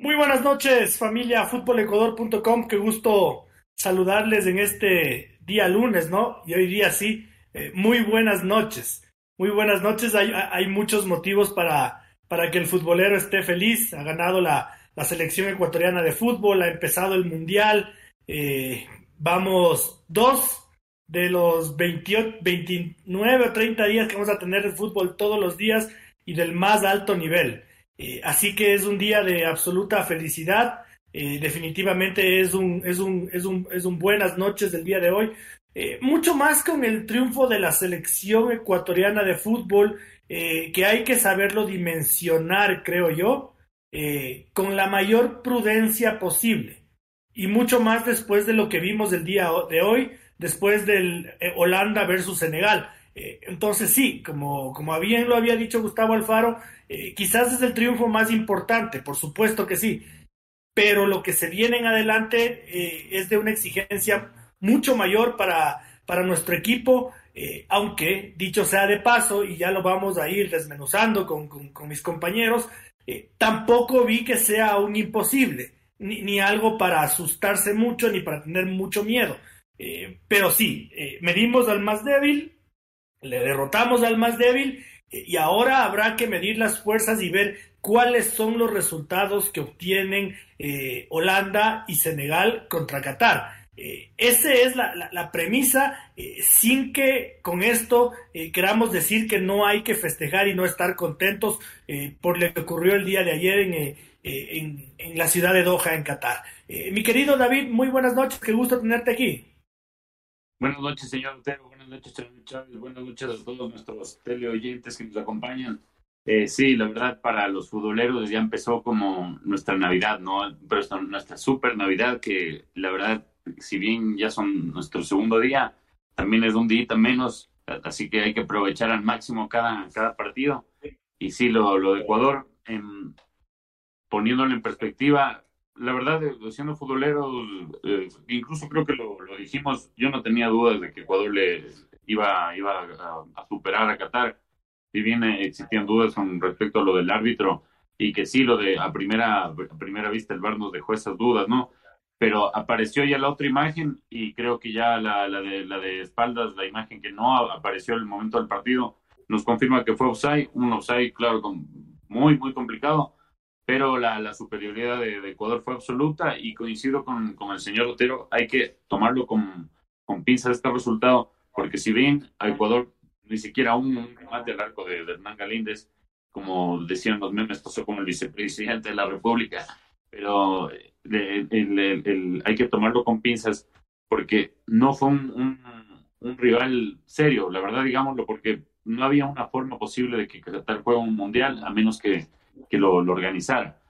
Muy buenas noches, familia futbolecuador.com. Qué gusto saludarles en este día lunes, ¿no? Y hoy día sí, eh, muy buenas noches. Muy buenas noches. Hay, hay muchos motivos para, para que el futbolero esté feliz. Ha ganado la, la selección ecuatoriana de fútbol, ha empezado el mundial. Eh, vamos dos de los 28, 29 o 30 días que vamos a tener de fútbol todos los días y del más alto nivel. Eh, así que es un día de absoluta felicidad. Eh, definitivamente es un, es, un, es, un, es un buenas noches del día de hoy. Eh, mucho más con el triunfo de la selección ecuatoriana de fútbol, que hay que saberlo dimensionar, creo yo, con la mayor prudencia posible. Y mucho más después de lo que vimos el día de hoy, después del Holanda versus Senegal. entonces sí, como, como bien lo había dicho Gustavo Alfaro, eh, quizás es el triunfo más importante, por supuesto que sí, pero lo que se viene en adelante eh, es de una exigencia mucho mayor para, para nuestro equipo, eh, aunque dicho sea de paso, y ya lo vamos a ir desmenuzando con, con, mis compañeros, tampoco vi que sea un imposible, ni, ni, algo para asustarse mucho, ni para tener mucho miedo. pero sí, medimos al más débil, le derrotamos al más débil y ahora habrá que medir las fuerzas y ver cuáles son los resultados que obtienen eh, Holanda y Senegal contra Qatar. Eh, esa es la, premisa, eh, sin que con esto queramos decir que no hay que festejar y no estar contentos por lo que ocurrió el día de ayer en, en la ciudad de Doha, en Qatar. mi querido David, muy buenas noches, qué gusto tenerte aquí. Buenas noches, señor. Noches, Chávez. Buenas noches a todos nuestros teleoyentes que nos acompañan. Eh, sí, la verdad, para los futboleros ya empezó como nuestra Navidad, ¿no? Pero nuestra super Navidad, que la verdad, si bien ya son nuestro segundo día, también es un día menos, así que hay que aprovechar al máximo cada, cada partido. Y sí, lo, lo de Ecuador, em, poniéndolo en perspectiva, la verdad, siendo futbolero, eh, incluso creo que lo, dijimos, yo no tenía dudas de que Ecuador le iba, a, superar a Qatar. Si bien existían dudas con respecto a lo del árbitro y que sí, lo de a primera, primera vista el VAR nos dejó esas dudas, ¿no? Pero apareció ya la otra imagen y creo que ya la, la, de, la de espaldas, la imagen que no apareció en el momento del partido, nos confirma que fue offside, un offside, claro, muy, muy complicado pero la, superioridad de, Ecuador fue absoluta y coincido con, el señor Otero, hay que tomarlo con, con pinzas este resultado, porque si bien a Ecuador ni siquiera un, al arco de, Hernán Galíndez, como decían los memes, pasó con el vicepresidente de la República, pero hay que tomarlo con pinzas porque no fue un, un, rival serio, la verdad digámoslo, porque no había una forma posible de que Qatar juegue un mundial, a menos que que lo, organizara.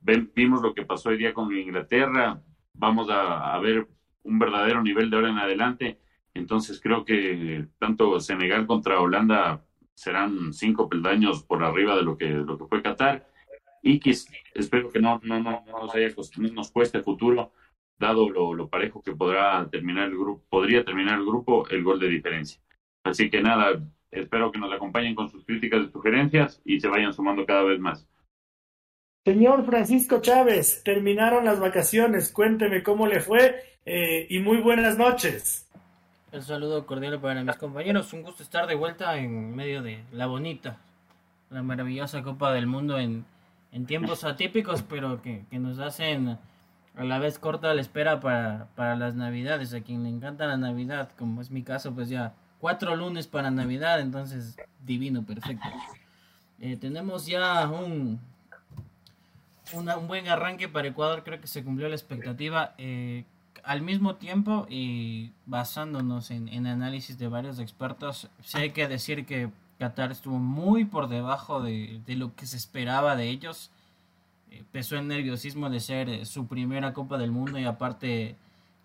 vimos lo que pasó hoy día con Inglaterra, vamos a, ver un verdadero nivel de ahora en adelante. Entonces creo que tanto Senegal contra Holanda serán cinco peldaños por arriba de lo que, lo que fue Qatar. Y espero que no, no, no, nos, haya, nos cueste futuro, dado lo, lo, parejo que podrá terminar el grupo, podría terminar el grupo, el gol de diferencia. Así que nada, Espero que nos acompañen con sus críticas y sugerencias y se vayan sumando cada vez más. Señor Francisco Chávez, terminaron las vacaciones. Cuénteme cómo le fue eh, y muy buenas noches. Un saludo cordial para mis compañeros. Un gusto estar de vuelta en medio de la bonita, la maravillosa Copa del Mundo en, en tiempos atípicos, pero que, que, nos hacen a la vez corta la espera para, para las Navidades. A quien le encanta la Navidad, como es mi caso, pues ya cuatro lunes para Navidad, entonces divino, perfecto. Eh, tenemos ya un, un buen arranque para Ecuador, creo que se cumplió la expectativa. Eh, al mismo tiempo, y basándonos en, en, análisis de varios expertos, sí hay que decir que Qatar estuvo muy por debajo de, de lo que se esperaba de ellos. eh, pesó el nerviosismo de ser eh, su primera Copa del Mundo y aparte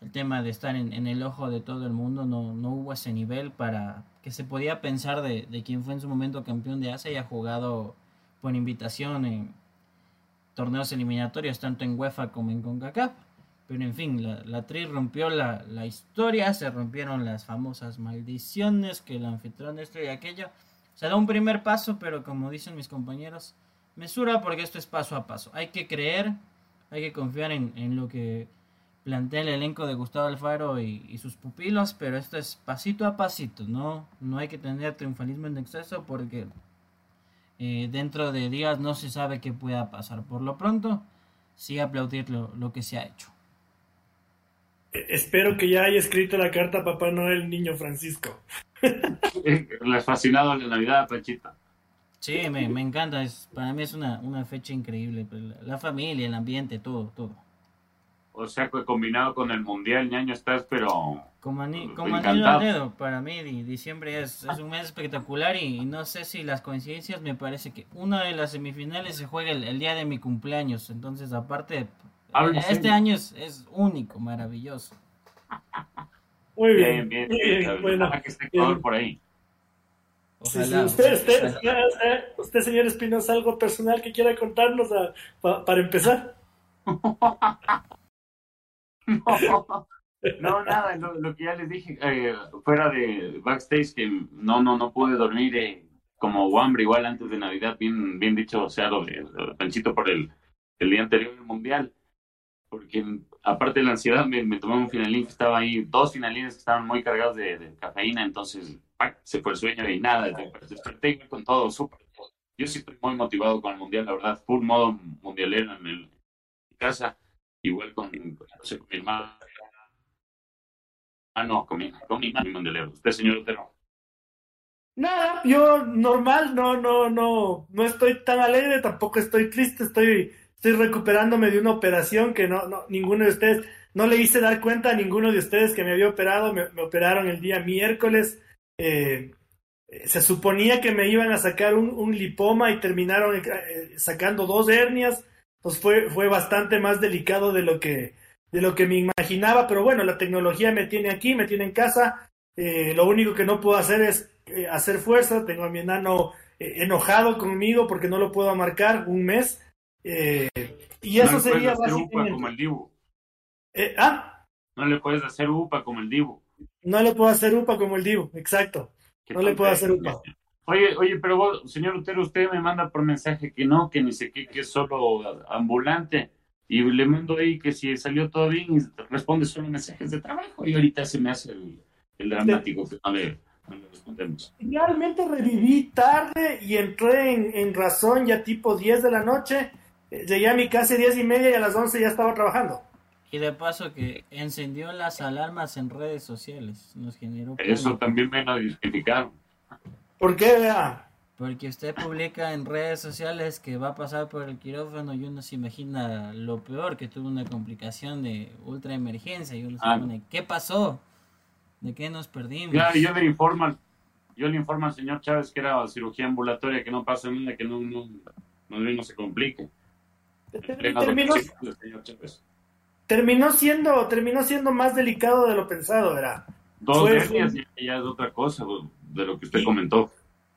el tema de estar en, el ojo de todo el mundo, no, no, hubo ese nivel para que se podía pensar de, de quien fue en su momento campeón de Asia y ha jugado por invitación en torneos eliminatorios tanto en UEFA como en CONCACAF. Pero en fin, la, la Tri rompió la, la, historia, se rompieron las famosas maldiciones que el anfitrión de esto y aquello. Se da un primer paso, pero como dicen mis compañeros, mesura porque esto es paso a paso. Hay que creer, hay que confiar en, en lo que plantea el elenco de Gustavo Alfaro y, y, sus pupilos, pero esto es pasito a pasito, ¿no? No hay que tener triunfalismo en exceso porque eh, dentro de días no se sabe qué pueda pasar. Por lo pronto, sí aplaudir lo, lo que se ha hecho. Espero que ya haya escrito la carta a Papá Noel Niño Francisco. Les fascinado la Navidad, Panchita. Sí, me, me encanta. Es, para mí es una, una fecha increíble. Pues, la familia, el ambiente, todo, todo. O sea, que combinado con el Mundial, ñaño, estás, pero... Como, ani, como anillo al dedo, para mí diciembre es, es un mes espectacular y, no sé si las coincidencias, me parece que una de las semifinales se juega el, el día de mi cumpleaños, entonces aparte, este año es, es, único, maravilloso. Muy bien, bien, bien, bien bueno, que esté por ahí. Ojalá, sí, sí. Usted, usted, usted, usted, señor Espinosa, algo personal que quiera contarnos a, pa, para empezar. No, no nada, lo, que ya les dije eh, fuera de backstage que no, no, no pude dormir eh, como hambre igual antes de Navidad, bien, bien dicho, o sea, lo lo Panchito por el, el día anterior del Mundial, porque aparte de la ansiedad me, me tomé un finalín estaba ahí, dos finalines que estaban muy cargados de, cafeína, entonces se fue el sueño y nada, desperté con todo súper. Yo sí estoy muy motivado con el Mundial, la verdad, full modo mundialero en, el, casa igual con, no sé, con mi hermano. Ah, no, con mi, con mi mundialero. ¿Usted, señor Otero? Nada, yo normal, no, no, no, no estoy tan alegre, tampoco estoy triste, estoy, estoy recuperándome de una operación que no, no, ninguno de ustedes, no le hice dar cuenta a ninguno de ustedes que me había operado, me, operaron el día miércoles, eh, se suponía que me iban a sacar un, un lipoma y terminaron eh, sacando dos hernias, pues fue, fue bastante más delicado de lo que de lo que me imaginaba, pero bueno, la tecnología me tiene aquí, me tiene en casa, eh, lo único que no puedo hacer es eh, hacer fuerza, tengo a mi enano eh, enojado conmigo porque no lo puedo marcar un mes, y eso no sería hacer upa como el Dibu. ¿Ah? No le puedes hacer upa como el Dibu. No le puedo hacer upa como el Dibu, exacto. No le puedo hacer upa. Oye, oye, pero vos, señor Utero, usted me manda por mensaje que no, que ni sé qué, que es solo ambulante. Y le mando ahí que si salió todo bien y responde solo mensajes de trabajo. Y ahorita se me hace el, el dramático que no le, no le, respondemos. Realmente reviví tarde y entré en, en, razón ya tipo 10 de la noche. Llegué a mi casa a 10 y media y a las 11 ya estaba trabajando. Y de paso que encendió las alarmas en redes sociales. Nos generó. Eso también me lo identificaron. ¿Por qué, vea? Porque usted publica en redes sociales que va a pasar por el quirófano y uno se imagina lo peor, que tuvo una complicación de ultra emergencia y uno se ah. pone, ¿qué pasó? ¿De qué nos perdimos? Claro, yo le informo, yo le informo al señor Chávez que era cirugía ambulatoria, que no pasa nada, que no, no, no, no se complique. Terminó, terminó, siendo, terminó siendo más delicado de lo pensado, ¿verdad? Dos fue, días ya es otra cosa de lo que usted y, comentó.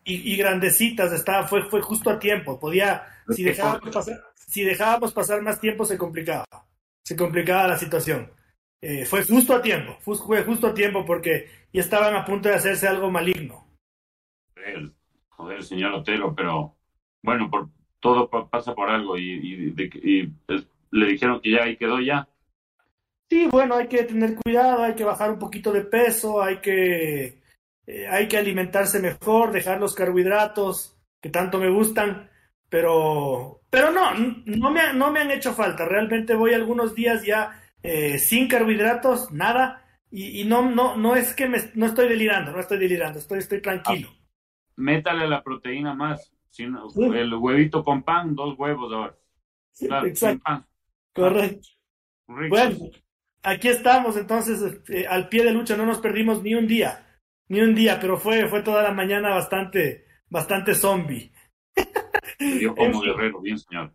Y, y, grandecitas, estaba, fue, fue justo a tiempo. Podía, si dejábamos, pasar, si dejábamos pasar más tiempo, se complicaba. Se complicaba la situación. Eh, fue justo a tiempo, fue justo a tiempo porque ya estaban a punto de hacerse algo maligno. Joder, joder señor Otero, pero bueno, por, todo pasa por algo y, y, de, y pues, le dijeron que ya ahí quedó ya. Sí, bueno, hay que tener cuidado, hay que bajar un poquito de peso, hay que eh, hay que alimentarse mejor, dejar los carbohidratos que tanto me gustan, pero, pero no, no me, no me han hecho falta. Realmente voy algunos días ya eh, sin carbohidratos, nada, y, y, no, no, no es que me, no estoy delirando, no estoy delirando, estoy, estoy tranquilo. Ah, métale la proteína más, sino, sí. el huevito con pan, dos huevos ahora. Sí, claro, exacto. Pan. Correcto. Rico. Bueno, aquí estamos entonces eh, al pie de lucha, no nos perdimos ni un día ni un día, pero fue, fue toda la mañana bastante, bastante zombie. Yo como guerrero, bien señor.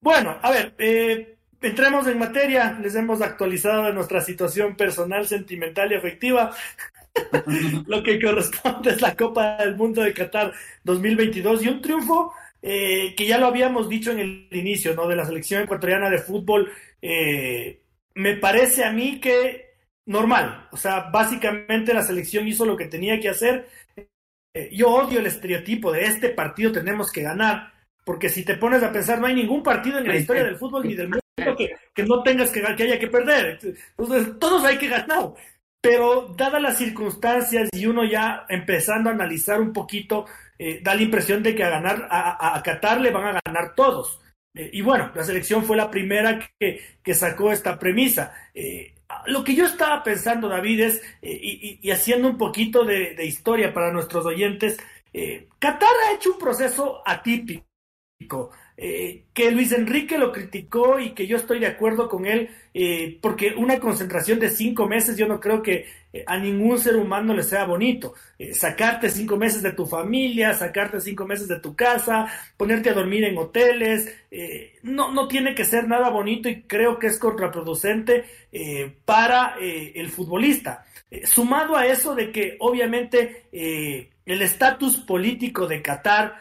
Bueno, a ver, eh, entremos en materia. Les hemos actualizado de nuestra situación personal, sentimental y afectiva. Lo que corresponde es la Copa del Mundo de Qatar 2022 y un triunfo eh, que ya lo habíamos dicho en el inicio, ¿no? De la selección ecuatoriana de fútbol. Eh, me parece a mí que normal. O sea, básicamente la selección hizo lo que tenía que hacer. Eh, yo odio el estereotipo de este partido tenemos que ganar, porque si te pones a pensar, no hay ningún partido en la historia del fútbol ni del mundo que, que no tengas que, que haya que perder. Entonces, todos hay que ganar. Pero dadas las circunstancias y uno ya empezando a analizar un poquito, eh, da la impresión de que a ganar, a, a, Qatar le van a ganar todos. Eh, y bueno, la selección fue la primera que, que sacó esta premisa. Eh, lo que yo estaba pensando, David, es, y, y, haciendo un poquito de, de historia para nuestros oyentes, Qatar ha hecho un proceso atípico. Eh, que Luis Enrique lo criticó y que yo estoy de acuerdo con él, eh, porque una concentración de cinco meses yo no creo que eh, a ningún ser humano le sea bonito. sacarte cinco meses de tu familia, sacarte cinco meses de tu casa, ponerte a dormir en hoteles, no, no tiene que ser nada bonito y creo que es contraproducente para el futbolista. sumado a eso de que obviamente el estatus político de Qatar,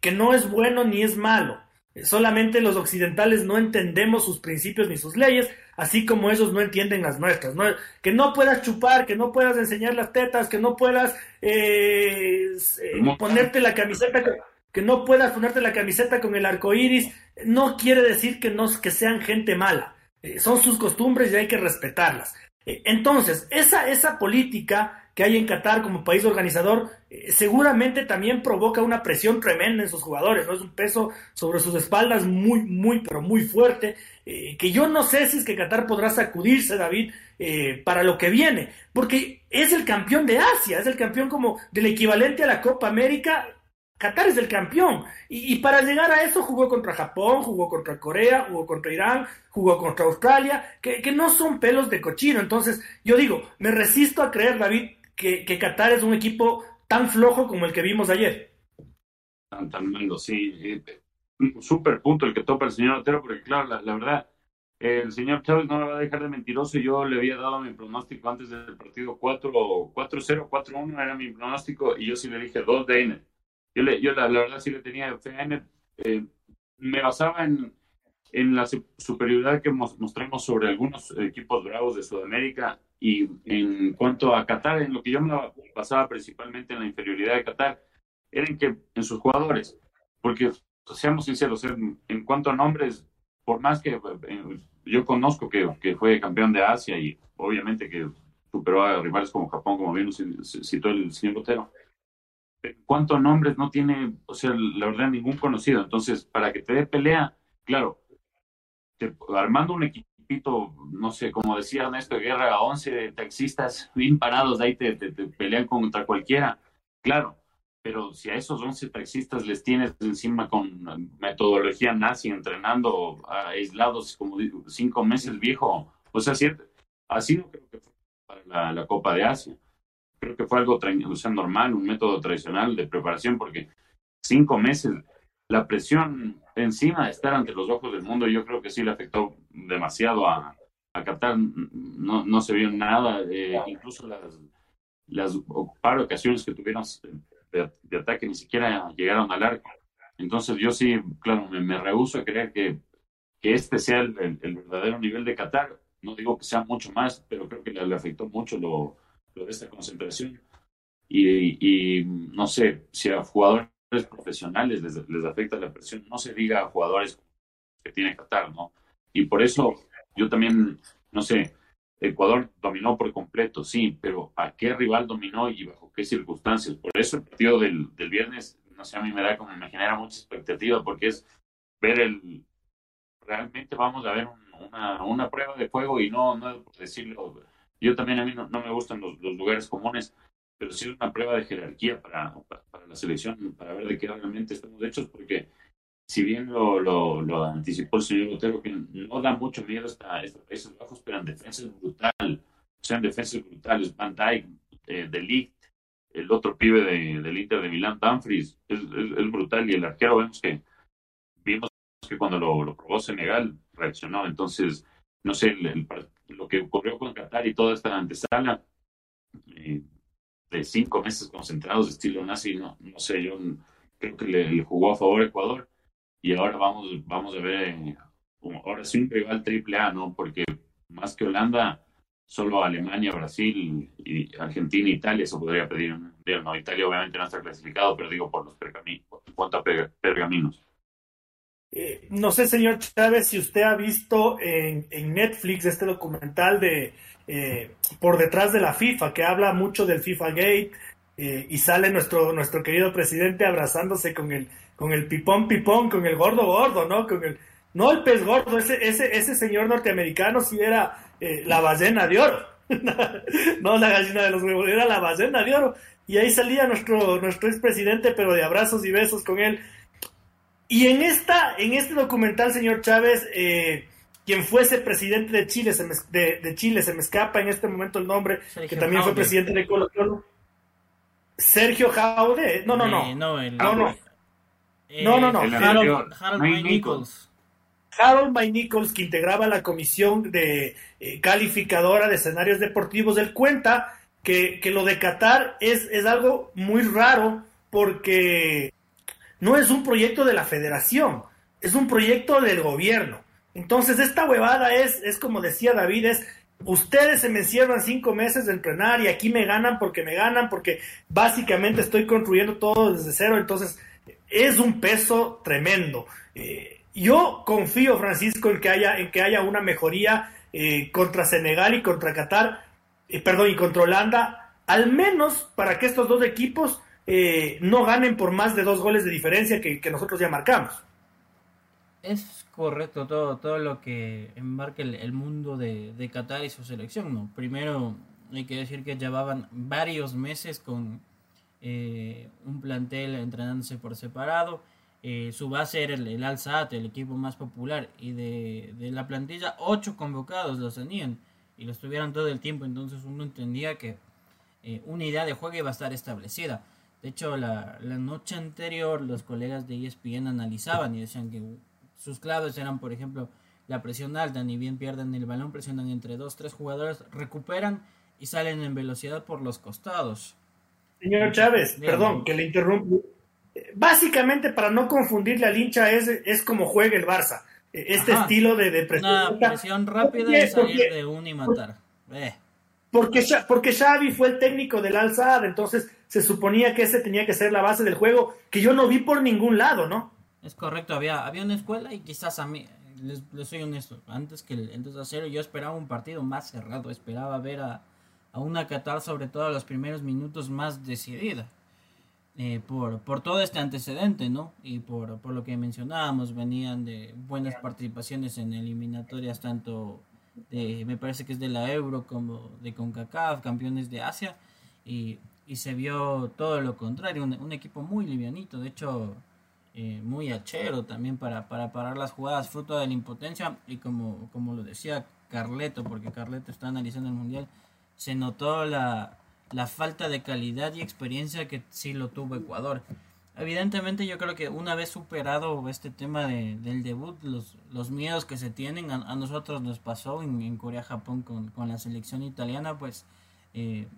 que no es bueno ni es malo, Solamente los occidentales no entendemos sus principios ni sus leyes, así como ellos no entienden las nuestras. Que no puedas chupar, que no puedas enseñar las tetas, que no puedas eh, eh, ponerte la camiseta, que no puedas ponerte la camiseta con el arco iris, no quiere decir que, no, que sean gente mala. Eh, son sus costumbres y hay que respetarlas. entonces, esa, esa política que hay en Qatar como país organizador, eh, seguramente también provoca una presión tremenda en sus jugadores, ¿no? Es un peso sobre sus espaldas muy, muy, pero muy fuerte, eh, que yo no sé si es que Qatar podrá sacudirse, David, eh, para lo que viene, porque es el campeón de Asia, es el campeón como del equivalente a la Copa América. Qatar es el campeón. Y, y, para llegar a eso jugó contra Japón, jugó contra Corea, jugó contra Irán, jugó contra Australia, que, que no son pelos de cochino. Entonces, yo digo, me resisto a creer, David, que, que Qatar es un equipo tan flojo como el que vimos ayer. Tan, tan malo, sí. Un súper punto el que topa el señor Otero, porque claro, la, la, verdad, el señor Chávez no me va a dejar de mentiroso. Yo le había dado mi pronóstico antes del partido 4-0, 4-1 era mi pronóstico, y yo sí le dije 2 de N. Yo, le, yo la, la, verdad sí le tenía fe a N. Eh, me basaba en, en la superioridad que mostramos sobre algunos equipos bravos de Sudamérica y en cuanto a Qatar, en lo que yo me basaba principalmente en la inferioridad de Qatar, era en que en sus jugadores, porque seamos sinceros, en, cuanto a nombres, por más que eh, yo conozco que, que, fue campeón de Asia y obviamente que superó a rivales como Japón, como bien citó el señor Botero, en cuanto a nombres no tiene, o sea, la verdad, ningún conocido. Entonces, para que te dé pelea, claro, armando un equipo no sé, como decía Ernesto Guerra, 11 taxistas bien parados, de ahí te, pelean contra cualquiera. Claro, pero si a esos 11 taxistas les tienes encima con metodología nazi, entrenando aislados como cinco meses viejo, o sea, cierto, así no creo que para la, Copa de Asia. Creo que fue algo o normal, un método tradicional de preparación, porque cinco meses, la presión encima estar ante los ojos del mundo, yo creo que sí le afectó demasiado a, a Qatar. No, no se vio nada, eh, incluso las, las par ocasiones que tuvieron de, ataque ni siquiera llegaron al arco. Entonces yo sí, claro, me, me rehuso a creer que, que este sea el, el, verdadero nivel de Qatar. No digo que sea mucho más, pero creo que le, le afectó mucho lo, lo, de esta concentración. Y, y no sé, si a jugadores profesionales les, les afecta la presión, no se diga a jugadores que tiene Qatar, ¿no? Y por eso yo también, no sé, Ecuador dominó por completo, sí, pero ¿a qué rival dominó y bajo qué circunstancias? Por eso el partido del, del viernes, no sé, a mí me da como, me genera mucha expectativa porque es ver el, realmente vamos a ver una, prueba de juego y no, no decirlo, yo también a mí no, no me gustan los lugares comunes, pero sí es una prueba de jerarquía para, para, la selección, para ver de qué realmente estamos hechos, porque si bien lo, lo, lo anticipó el señor Otero, que no da mucho miedo a estos Países Bajos, pero en defensa es brutal, o sea, en defensa es brutal, Van Dijk, eh, De Ligt, el otro pibe de, del Inter de Milán, Dumfries, es, es, brutal, y el arquero vemos que vimos que cuando lo, probó Senegal reaccionó. Entonces, no sé, lo que ocurrió con Qatar y toda esta antesala eh, cinco meses concentrados de estilo nazi, no, no sé, yo creo que le, jugó a favor Ecuador y ahora vamos, vamos a ver, eh, ahora sí un rival triple A, ¿no? Porque más que Holanda, solo Alemania, Brasil, y Argentina, Italia se podría pedir. No, Italia obviamente no está clasificado, pero digo por los pergaminos, a pergaminos. Eh, no sé, señor Chávez, si usted ha visto en, Netflix este documental de eh, Por detrás de la FIFA, que habla mucho del FIFA Gate, eh, y sale nuestro, nuestro querido presidente abrazándose con el, con el pipón pipón, con el gordo gordo, ¿no? Con el, no el pez gordo, ese, ese, ese señor norteamericano si era la ballena de oro, no la gallina de los huevos, era la ballena de oro. Y ahí salía nuestro, nuestro expresidente, pero de abrazos y besos con él y en, esta, en este documental, señor Chávez, eh, quien fuese presidente de Chile, se me, de, Chile, se me escapa en este momento el nombre, que también fue presidente de Colombia. Sergio Jaude. No, no, no. no, no, no. no, no, no. Harold, Harold Nichols. Harold May Nichols, que integraba la comisión de eh, calificadora de escenarios deportivos, él cuenta que, que lo de Qatar es, es algo muy raro porque no es un proyecto de la federación, es un proyecto del gobierno. Entonces, esta huevada es, es como decía David, es ustedes se me encierran cinco meses de entrenar y aquí me ganan porque me ganan, porque básicamente estoy construyendo todo desde cero, entonces es un peso tremendo. Eh, yo confío, Francisco, en que haya, en que haya una mejoría eh, contra Senegal y contra Qatar, eh, perdón, y contra Holanda, al menos para que estos dos equipos eh, no ganen por más de dos goles de diferencia que, nosotros ya marcamos. Es correcto todo, todo lo que embarca el, mundo de, de, Qatar y su selección. ¿no? Primero hay que decir que llevaban varios meses con eh, un plantel entrenándose por separado. Eh, su base era el, el Al Saad, el equipo más popular, y de, de, la plantilla, ocho convocados los tenían y los tuvieron todo el tiempo. Entonces uno entendía que una idea de juego iba a estar establecida. De hecho, la, noche anterior los colegas de ESPN analizaban y decían que sus claves eran, por ejemplo, la presión alta, ni bien pierden el balón, presionan entre dos, tres jugadores, recuperan y salen en velocidad por los costados. Señor Chávez, perdón que le interrumpo. Básicamente, para no confundirle al hincha, es, es como juega el Barça. Este estilo de, de presión. Una presión rápida y salir de uno y matar. Eh. Porque, porque Xavi fue el técnico del Al entonces se suponía que ese tenía que ser la base del juego, que yo no vi por ningún lado, ¿no? Es correcto, había, había una escuela y quizás a mí, les, soy honesto, antes que el 2 a 0 yo esperaba un partido más cerrado, esperaba ver a, a una Qatar sobre todo los primeros minutos más decidida. Eh, por, por todo este antecedente, ¿no? Y por, por lo que mencionábamos, venían de buenas participaciones en eliminatorias tanto me parece que es de la Euro como de CONCACAF, campeones de Asia, y, se vio todo lo contrario, un, equipo muy livianito, de hecho eh, muy achero también para, para parar las jugadas, fruto de la impotencia, y como, como lo decía Carleto, porque Carleto está analizando el Mundial, se notó la, la falta de calidad y experiencia que sí lo tuvo Ecuador. Evidentemente yo creo que una vez superado este tema de, del debut, los, los miedos que se tienen, a, nosotros nos pasó en, Corea-Japón con, con, la selección italiana, pues eh,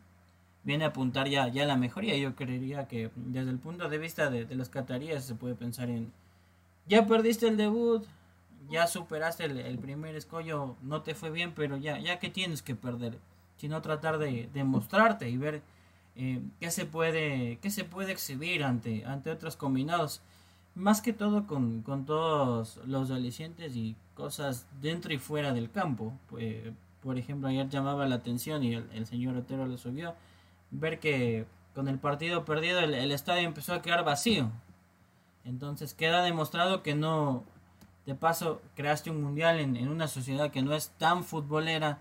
viene a apuntar ya, ya la mejoría. Yo creería que desde el punto de vista de, de cataríes se puede pensar en, ya perdiste el debut, ya superaste el, el, primer escollo, no te fue bien, pero ya, ya que tienes que perder, sino tratar de, de mostrarte y ver eh, qué se puede qué se puede exhibir ante ante otros combinados más que todo con, con todos los alicientes y cosas dentro y fuera del campo pues, por ejemplo ayer llamaba la atención y el, señor Otero lo subió ver que con el partido perdido el, estadio empezó a quedar vacío entonces queda demostrado que no de paso creaste un mundial en, en una sociedad que no es tan futbolera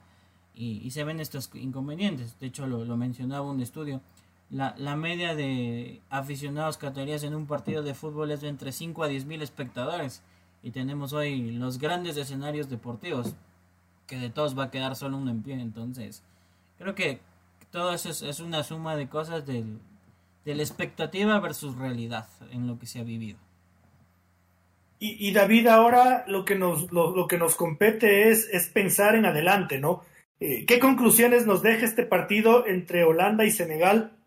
y, se ven estos inconvenientes. De hecho, lo, mencionaba un estudio. La, la, media de aficionados cataríes en un partido de fútbol es de entre 5 a 10 mil espectadores. Y tenemos hoy los grandes escenarios deportivos, que de todos va a quedar solo uno en pie. Entonces, creo que todo eso es, una suma de cosas del, de la expectativa versus realidad en lo que se ha vivido. y, David, ahora lo que nos, lo, que nos compete es, es pensar en adelante, ¿no? Eh, ¿Qué conclusiones nos deja este partido entre Holanda y Senegal?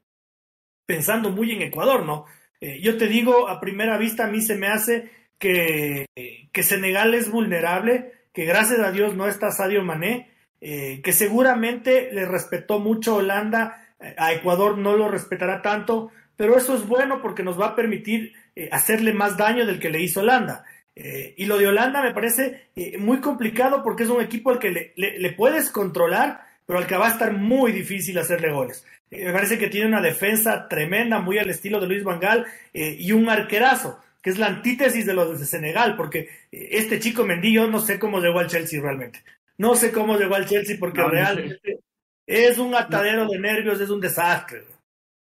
Pensando muy en Ecuador, ¿no? Eh, yo te digo, a primera vista a mí se me hace que, que Senegal es vulnerable, que gracias a Dios no está Sadio Mané, eh, que seguramente le respetó mucho Holanda, a Ecuador no lo respetará tanto, pero eso es bueno porque nos va a permitir eh, hacerle más daño del que le hizo Holanda. Eh, y lo de Holanda me parece eh, muy complicado porque es un equipo al que le, puedes controlar, pero al que va a estar muy difícil hacerle goles. me parece que tiene una defensa tremenda, muy al estilo de Luis Vangal, y un arquerazo, que es la antítesis de los de Senegal, porque este chico Mendillo no sé cómo llegó al Chelsea realmente. No sé cómo llegó al Chelsea porque realmente es un atadero de nervios, es un desastre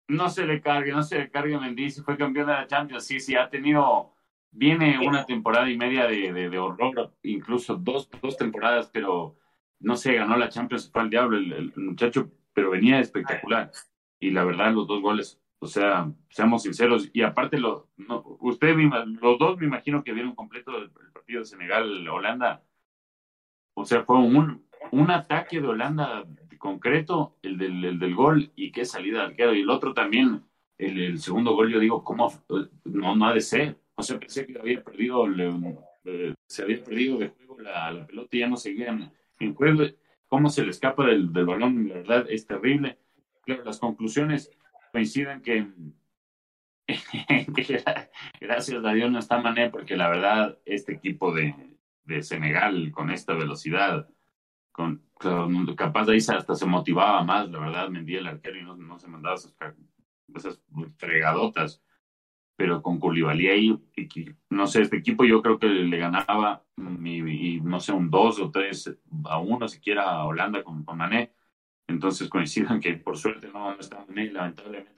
no se le cargue, no se le cargue Mendy, fue campeón de la Champions, sí, sí, ha tenido, viene una temporada y media de, de, horror, incluso dos, dos temporadas, pero no se ganó la Champions, fue al diablo el, muchacho, pero venía espectacular. Y la verdad, los dos goles, o sea, seamos sinceros, y aparte, lo, no, usted, los dos me imagino que vieron completo el, partido de Senegal-Holanda. O sea, fue un, un ataque de Holanda concreto, el del, el del gol y qué salida de arquero. Y el otro también, el, el, segundo gol, yo digo, ¿cómo? No, no ha de ser. O sea, pensé que había perdido, eh, se había perdido de juego la, pelota y ya no seguían en juego. ¿Cómo se le escapa del, del balón? La verdad es terrible. Claro, las conclusiones coinciden que, gracias a Dios no está Mané, porque la verdad, este equipo de, de Senegal con esta velocidad, con, capaz de ahí hasta se motivaba más, la verdad, Mendía el arquero y no, no se mandaba esas, esas fregadotas. Pero con Koulibaly ahí, no sé, este equipo yo creo que le ganaba, y, no sé, un 2 o 3 a 1 siquiera a Holanda con, con Mané. Entonces coincidan que por suerte no, no está Mané, lamentablemente,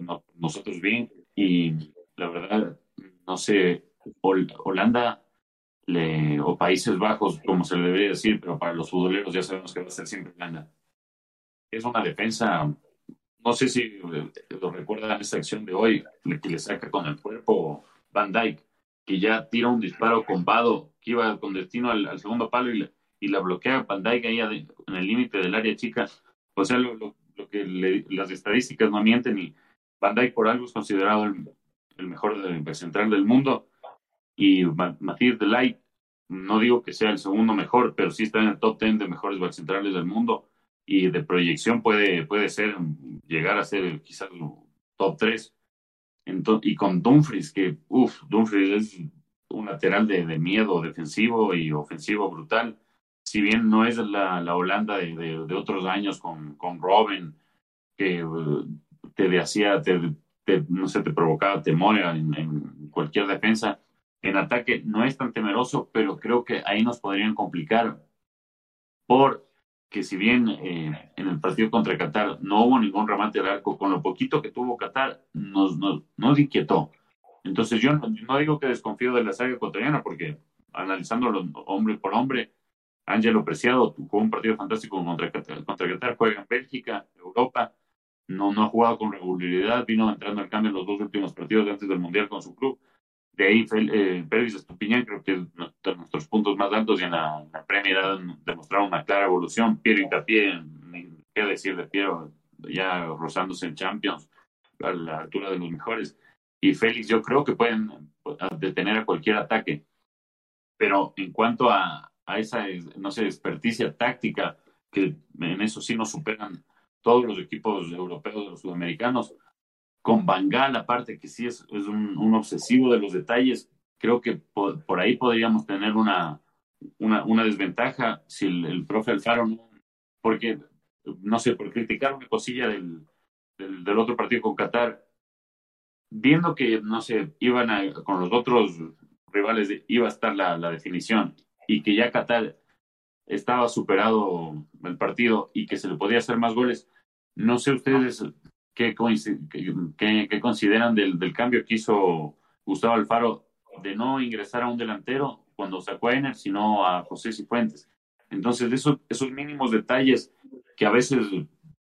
no, nosotros bien. Y la verdad, no sé, Holanda le, o Países Bajos, como se le debería decir, pero para los futboleros ya sabemos que va a ser siempre gana. Es una defensa, no sé si eh, lo recuerdan esta acción de hoy, que le saca con el cuerpo Van Dyke, que ya tira un disparo con Vado, que iba con destino al, segundo palo y, y, la bloquea Van Dyke ahí en el límite del área chica. O sea, lo, lo, que las estadísticas no mienten y Van Dyke por algo es considerado el, el mejor central del mundo y Matías Light no digo que sea el segundo mejor, pero sí está en el top 10 de mejores back del mundo y de proyección puede, puede ser, llegar a ser quizás top 3. y con Dumfries, que, uff, Dumfries es un lateral de, miedo defensivo y ofensivo brutal. Si bien no es la, la Holanda de, otros años con, con Robin, que uh, te hacía, te, no sé, te provocaba temor en, en cualquier defensa en ataque no es tan temeroso, pero creo que ahí nos podrían complicar porque si bien eh, en el partido contra Qatar no hubo ningún remate de arco, con lo poquito que tuvo Qatar nos, nos, inquietó. Entonces yo no, digo que desconfío de la saga ecuatoriana porque analizándolo hombre por hombre, Ángelo Preciado jugó un partido fantástico contra, contra Qatar, juega en Bélgica, Europa, no, no ha jugado con regularidad, vino entrando al cambio en los dos últimos partidos antes del Mundial con su club de ahí, eh, Pérez Estupiñán creo que es de nuestros puntos más altos y en la, la Premier han demostrado una clara evolución. Piero Hincapié, qué decir de Piero, ya rozándose en Champions a la altura de los mejores. Y Félix, yo creo que pueden detener a cualquier ataque. Pero en cuanto a, a esa, no sé, experticia táctica, que en eso sí nos superan todos los equipos europeos, los sudamericanos, con Bangal, aparte que sí es, un, obsesivo de los detalles, creo que por, ahí podríamos tener una, una, una desventaja si el, profe Alfaro no, porque, no sé, por criticar una cosilla del, del, otro partido con Qatar, viendo que, no sé, iban a, con los otros rivales, iba a estar la, la definición y que ya Qatar estaba superado el partido y que se le podía hacer más goles. No sé ustedes ¿Qué, qué, consideran del, del, cambio que hizo Gustavo Alfaro de no ingresar a un delantero cuando sacó a Ener, sino a José Cifuentes? Entonces, esos, esos mínimos detalles que a veces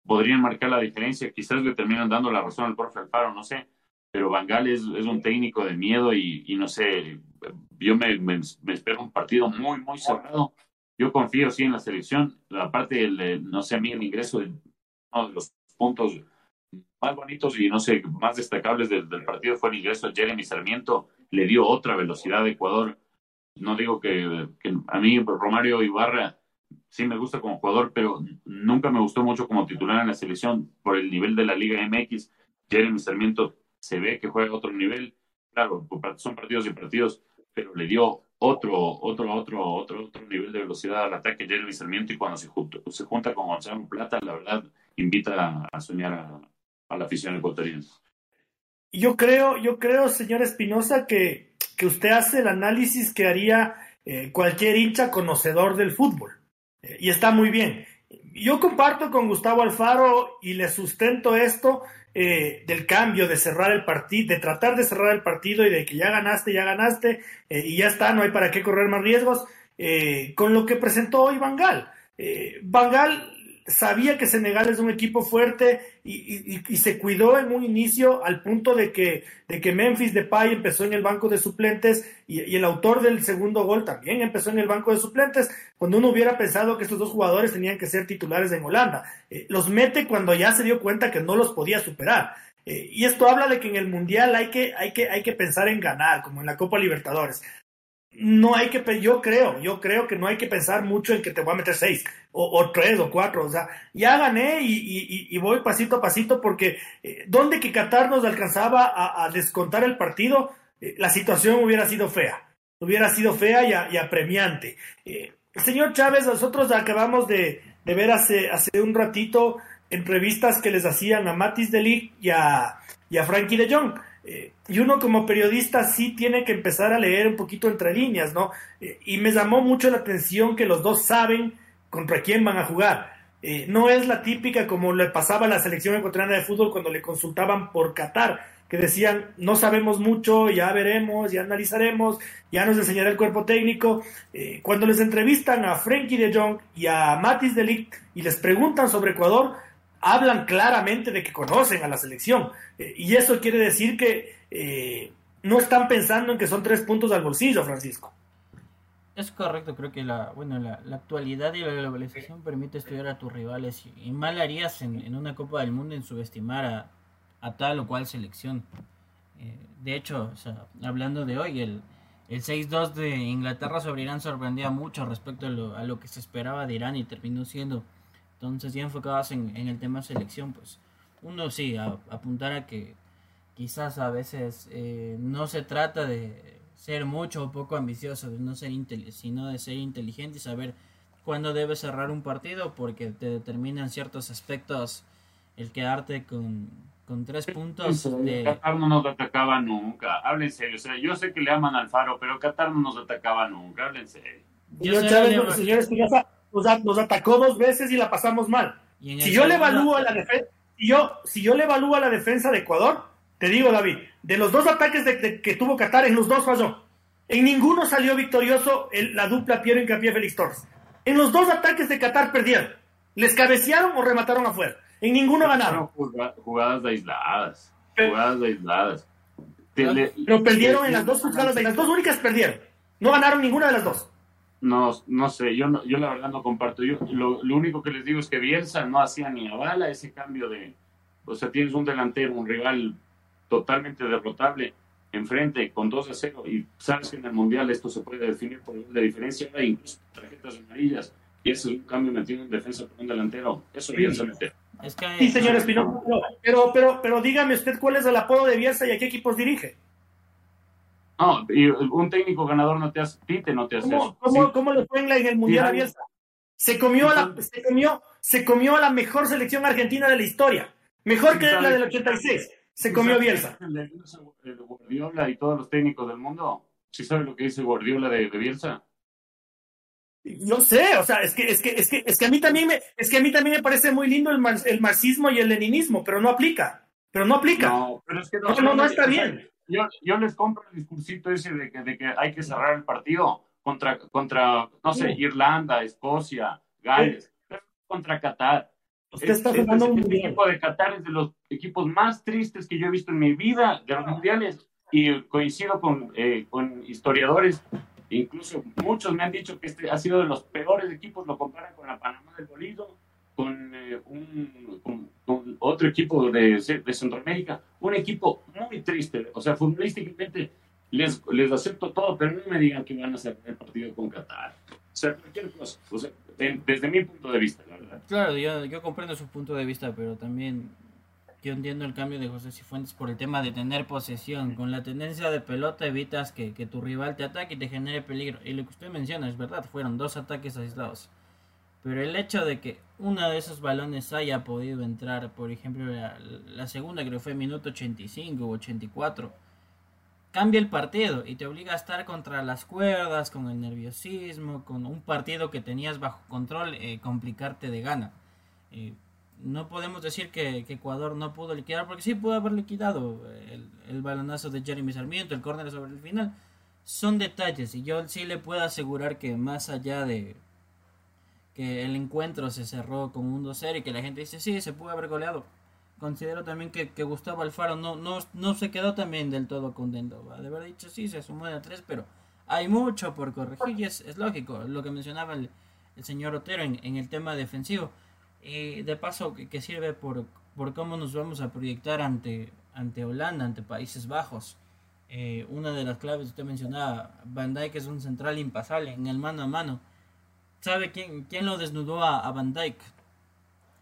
podrían marcar la diferencia, quizás le terminan dando la razón al profe Alfaro, no sé, pero Bangal es, es un técnico de miedo y, y no sé, yo me, me, espero un partido muy, muy cerrado. Yo confío sí en la selección. Aparte, del, no sé, a mí el ingreso de de los puntos más bonitos y no sé, más destacables del, del, partido fue el ingreso de Jeremy Sarmiento. Le dio otra velocidad a Ecuador. No digo que, que a mí Romario Ibarra sí me gusta como jugador, pero nunca me gustó mucho como titular en la selección por el nivel de la Liga MX. Jeremy Sarmiento se ve que juega a otro nivel. Claro, son partidos y partidos, pero le dio otro, otro, otro, otro, otro nivel de velocidad al ataque Jeremy Sarmiento y cuando se, junta, se junta con Gonzalo Plata, la verdad, invita a, soñar a, la afición ecuatoriana. Yo creo, yo creo, señor Espinosa, que, que usted hace el análisis que haría eh, cualquier hincha conocedor del fútbol. Eh, y está muy bien. Yo comparto con Gustavo Alfaro y le sustento esto eh, del cambio, de cerrar el partido, de tratar de cerrar el partido y de que ya ganaste, ya ganaste y ya está, no hay para qué correr más riesgos, con lo que presentó hoy Bangal. Bangal sabía que Senegal es un equipo fuerte y, se cuidó en un inicio al punto de que, de que Memphis Depay empezó en el banco de suplentes y, el autor del segundo gol también empezó en el banco de suplentes, cuando uno hubiera pensado que estos dos jugadores tenían que ser titulares en Holanda. Eh, los mete cuando ya se dio cuenta que no los podía superar. Eh, y esto habla de que en el Mundial hay que, hay, que, hay que pensar en ganar, como en la Copa Libertadores no hay que, yo creo, yo creo que no hay que pensar mucho en que te voy a meter seis, o, tres, o cuatro, o sea, ya gané y, voy pasito a pasito porque eh, donde que Qatar nos alcanzaba a, descontar el partido, eh, la situación hubiera sido fea, hubiera sido fea y, apremiante. Eh, señor Chávez, nosotros acabamos de, ver hace, hace un ratito entrevistas que les hacían a Matis Delic y a, y a Frankie de Jong. Eh, y uno como periodista sí tiene que empezar a leer un poquito entre líneas, ¿no? Eh, y me llamó mucho la atención que los dos saben contra quién van a jugar. Eh, no es la típica como le pasaba a la selección ecuatoriana de fútbol cuando le consultaban por Qatar, que decían, no sabemos mucho, ya veremos, ya analizaremos, ya nos enseñará el cuerpo técnico. cuando les entrevistan a Frenkie de Jong y a Matis de Ligt y les preguntan sobre Ecuador, hablan claramente de que conocen a la selección. Eh, y eso quiere decir que eh, no están pensando en que son tres puntos al bolsillo, Francisco. Es correcto, creo que la, bueno, la, actualidad y la globalización permite estudiar a tus rivales y, mal harías en, una Copa del Mundo en subestimar a, a tal o cual selección. Eh, de hecho, hablando de hoy, el, el 6-2 de Inglaterra sobre Irán sorprendía mucho respecto a lo, a lo que se esperaba de Irán y terminó siendo entonces, ya enfocadas en, en el tema selección, pues uno sí, a, apuntar a que quizás a veces eh, no se trata de ser mucho o poco ambicioso, de no ser sino de ser inteligente y saber cuándo debes cerrar un partido, porque te determinan ciertos aspectos el quedarte con, con tres puntos. De... Qatar no nos atacaba nunca, hablen serio. O sea, yo sé que le aman al Faro, pero Qatar no nos atacaba nunca, hablen serio. Yo, nos, atacó dos veces y la pasamos mal. Si yo le evalúo a la defensa, si yo, si yo le evalúo a la defensa de Ecuador, te digo, David, de los dos ataques de, que tuvo Qatar, en los dos falló. En ninguno salió victorioso el, la dupla Piero Incapié Félix Torres. En los dos ataques de Qatar perdieron. ¿Les cabecearon o remataron afuera? En ninguno ganaron. Jugadas aisladas. Jugadas aisladas. Pero perdieron en las dos jugadas, en las dos únicas perdieron. No ganaron ninguna de las dos. No, no sé, yo, no, yo la verdad no comparto. Yo lo, único que les digo es que Bielsa no hacía ni a bala ese cambio de. O sea, tienes un delantero, un rival totalmente derrotable enfrente con 2 a 0 y sabes que en el Mundial esto se puede definir por la diferencia, hay incluso tarjetas amarillas y ese es un cambio metido en defensa por un delantero. Eso Bielsa mete. Es que... Sí, señor Espinosa, pero, pero, pero dígame usted cuál es el apodo de Bielsa y a qué equipos dirige. No, y un técnico ganador no te hace, Tite no te hace ¿Cómo, eso. ¿cómo, le fue en, el Mundial a Bielsa? Se comió, a la, se, comió, se comió a la mejor selección argentina de la historia. Mejor que la del 86. Se comió Bielsa. El Guardiola y todos los técnicos del mundo. ¿Sí sabe lo que dice Guardiola de, de Bielsa? No sé, o sea, es que, es que, es que, es que a mí también me, es que a mí también me parece muy lindo el, el marxismo y el leninismo, pero no aplica. Pero no aplica. No, pero es que no, no, no está bien yo, yo les compro el discursito ese de que, de que hay que cerrar el partido contra, contra no sé, Irlanda, Escocia, Gales, contra Qatar. Usted está jugando. El equipo de Qatar es de los equipos más tristes que yo he visto en mi vida de los mundiales y coincido con, eh, con historiadores, incluso muchos me han dicho que este ha sido de los peores equipos, lo comparan con la Panamá del Bolívar, con, eh, un, con, otro equipo de, de, Centroamérica, un equipo muy triste, o sea, futbolísticamente les, les acepto todo, pero no me digan que van a hacer el partido con Qatar. O sea, cualquier cosa, o sea, desde mi punto de vista, la verdad. Claro, yo, yo comprendo su punto de vista, pero también yo entiendo el cambio de José Cifuentes por el tema de tener posesión. Con la tendencia de pelota evitas que, que, tu rival te ataque y te genere peligro. Y lo que usted menciona es verdad, fueron dos ataques aislados. Pero el hecho de que uno de esos balones haya podido entrar, por ejemplo, la, la segunda creo que fue minuto 85 o 84, cambia el partido y te obliga a estar contra las cuerdas, con el nerviosismo, con un partido que tenías bajo control, eh, complicarte de gana. Eh, no podemos decir que, Ecuador no pudo liquidar, porque sí pudo haber liquidado el, el balonazo de Jeremy Sarmiento, el córner sobre el final. Son detalles y yo sí le puedo asegurar que más allá de que el encuentro se cerró con un 2-0 y que la gente dice, sí, se pudo haber goleado. Considero también que, Gustavo Alfaro no, no, no se quedó también del todo contento. De haber dicho, sí, se sumó de a 3, pero hay mucho por corregir y es, lógico lo que mencionaba el, señor Otero en, en el tema defensivo y de paso que, sirve por, por, cómo nos vamos a proyectar ante, ante Holanda, ante Países Bajos. Eh, una de las claves que usted mencionaba, Van Dijk es un central impasable en el mano a mano. ¿Sabe quién, quién lo desnudó a, Van Dijk?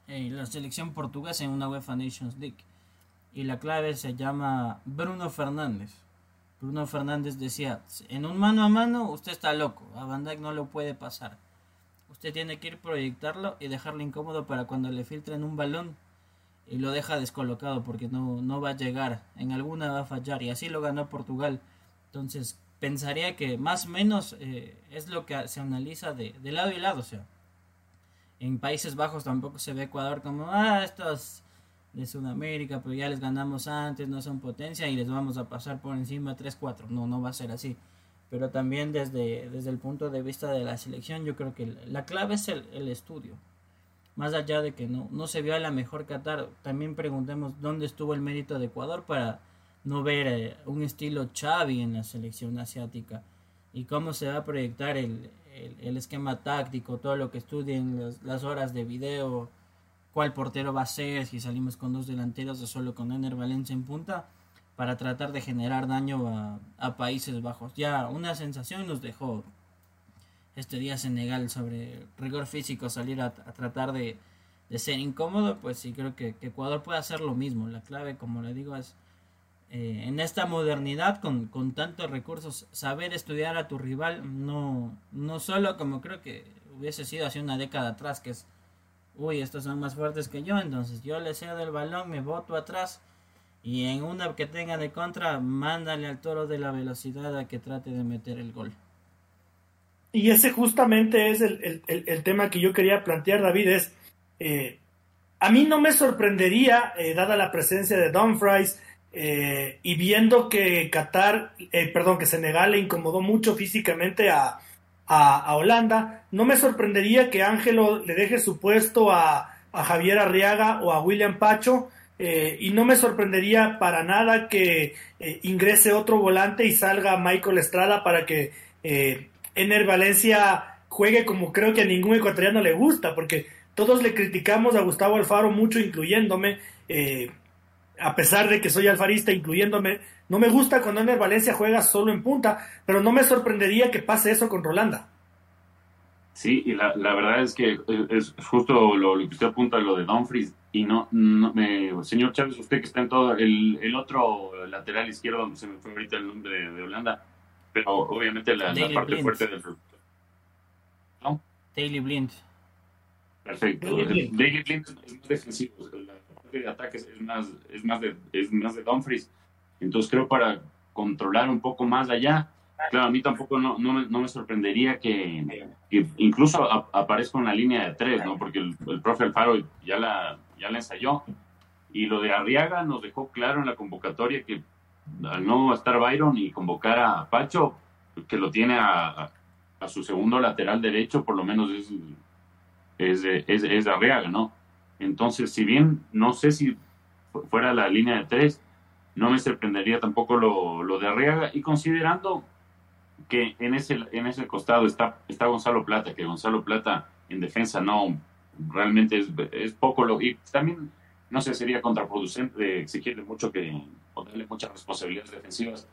Eh, la selección portuguesa en una UEFA Nations League. Y la clave se llama Bruno Fernández. Bruno Fernández decía, en un mano a mano usted está loco, a Van Dijk no lo puede pasar. Usted tiene que ir proyectarlo y dejarlo incómodo para cuando le filtren un balón y lo deja descolocado porque no, no va a llegar. En alguna va a fallar y así lo ganó Portugal. Entonces pensaría que más o menos eh, es lo que se analiza de, de, lado y lado. O sea, en Países Bajos tampoco se ve Ecuador como, ah, estos de Sudamérica, pero ya les ganamos antes, no son potencia y les vamos a pasar por encima 3-4. No, no va a ser así pero también desde, desde el punto de vista de la selección, yo creo que la clave es el, estudio. Más allá de que no, no se vio a la mejor Qatar, también preguntemos dónde estuvo el mérito de Ecuador para no ver eh, un estilo Xavi en la selección asiática y cómo se va a proyectar el, el, esquema táctico, todo lo que estudien, las, horas de video, cuál portero va a ser, si salimos con dos delanteros o solo con Ener Valencia en punta para tratar de generar daño a, Países Bajos. Ya una sensación nos dejó este día Senegal sobre rigor físico, salir a, tratar de, ser incómodo, pues sí creo que, Ecuador puede hacer lo mismo. La clave, como le digo, es eh, en esta modernidad con, con, tantos recursos, saber estudiar a tu rival, no, no solo como creo que hubiese sido hace una década atrás, que es, uy, estos son más fuertes que yo, entonces yo le cedo el balón, me boto atrás y en una que tenga de contra, mándale al toro de la velocidad a que trate de meter el gol. Y ese justamente es el, tema que yo quería plantear, David, es, eh, a mí no me sorprendería, eh, dada la presencia de Dumfries, eh, y viendo que Qatar, perdón, que Senegal le incomodó mucho físicamente a, a, Holanda, no me sorprendería que Ángelo le deje su puesto a, a Javier Arriaga o a William Pacho, eh, y no me sorprendería para nada que eh, ingrese otro volante y salga Michael Estrada para que eh, Ener Valencia juegue como creo que a ningún ecuatoriano le gusta, porque todos le criticamos a Gustavo Alfaro mucho, incluyéndome, a pesar de que soy alfarista, incluyéndome. No me gusta cuando Ener Valencia juega solo en punta, pero no me sorprendería que pase eso con Rolanda. Sí, y la, verdad es que es justo lo, lo que usted apunta, lo de Dumfries y no, señor Chávez, usted que está en todo, el, el otro lateral izquierdo, se me fue ahorita el nombre de, Holanda, pero obviamente la, parte fuerte del ¿no? Daily Blind. Perfecto. Daily Blind es más defensivo, la de ataques es más, es más de, es más de Dumfries. Entonces creo para controlar un poco más allá, claro, a mí tampoco no, no, me, no me sorprendería que, incluso aparezca una línea de tres, ¿no? Porque el, el profe Alfaro ya la ya la ensayó. Y lo de Arriaga nos dejó claro en la convocatoria que al no estar Byron y convocar a Pacho, que lo tiene a, a, su segundo lateral derecho, por lo menos es, es, es, Arriaga, ¿no? Entonces, si bien no sé si fuera la línea de tres, no me sorprendería tampoco lo, lo de Arriaga y considerando que en ese, en ese costado está, está Gonzalo Plata, que Gonzalo Plata en defensa no, realmente es, es poco lo... Y también, no sé, sería contraproducente exigirle mucho que, o darle muchas responsabilidades defensivas.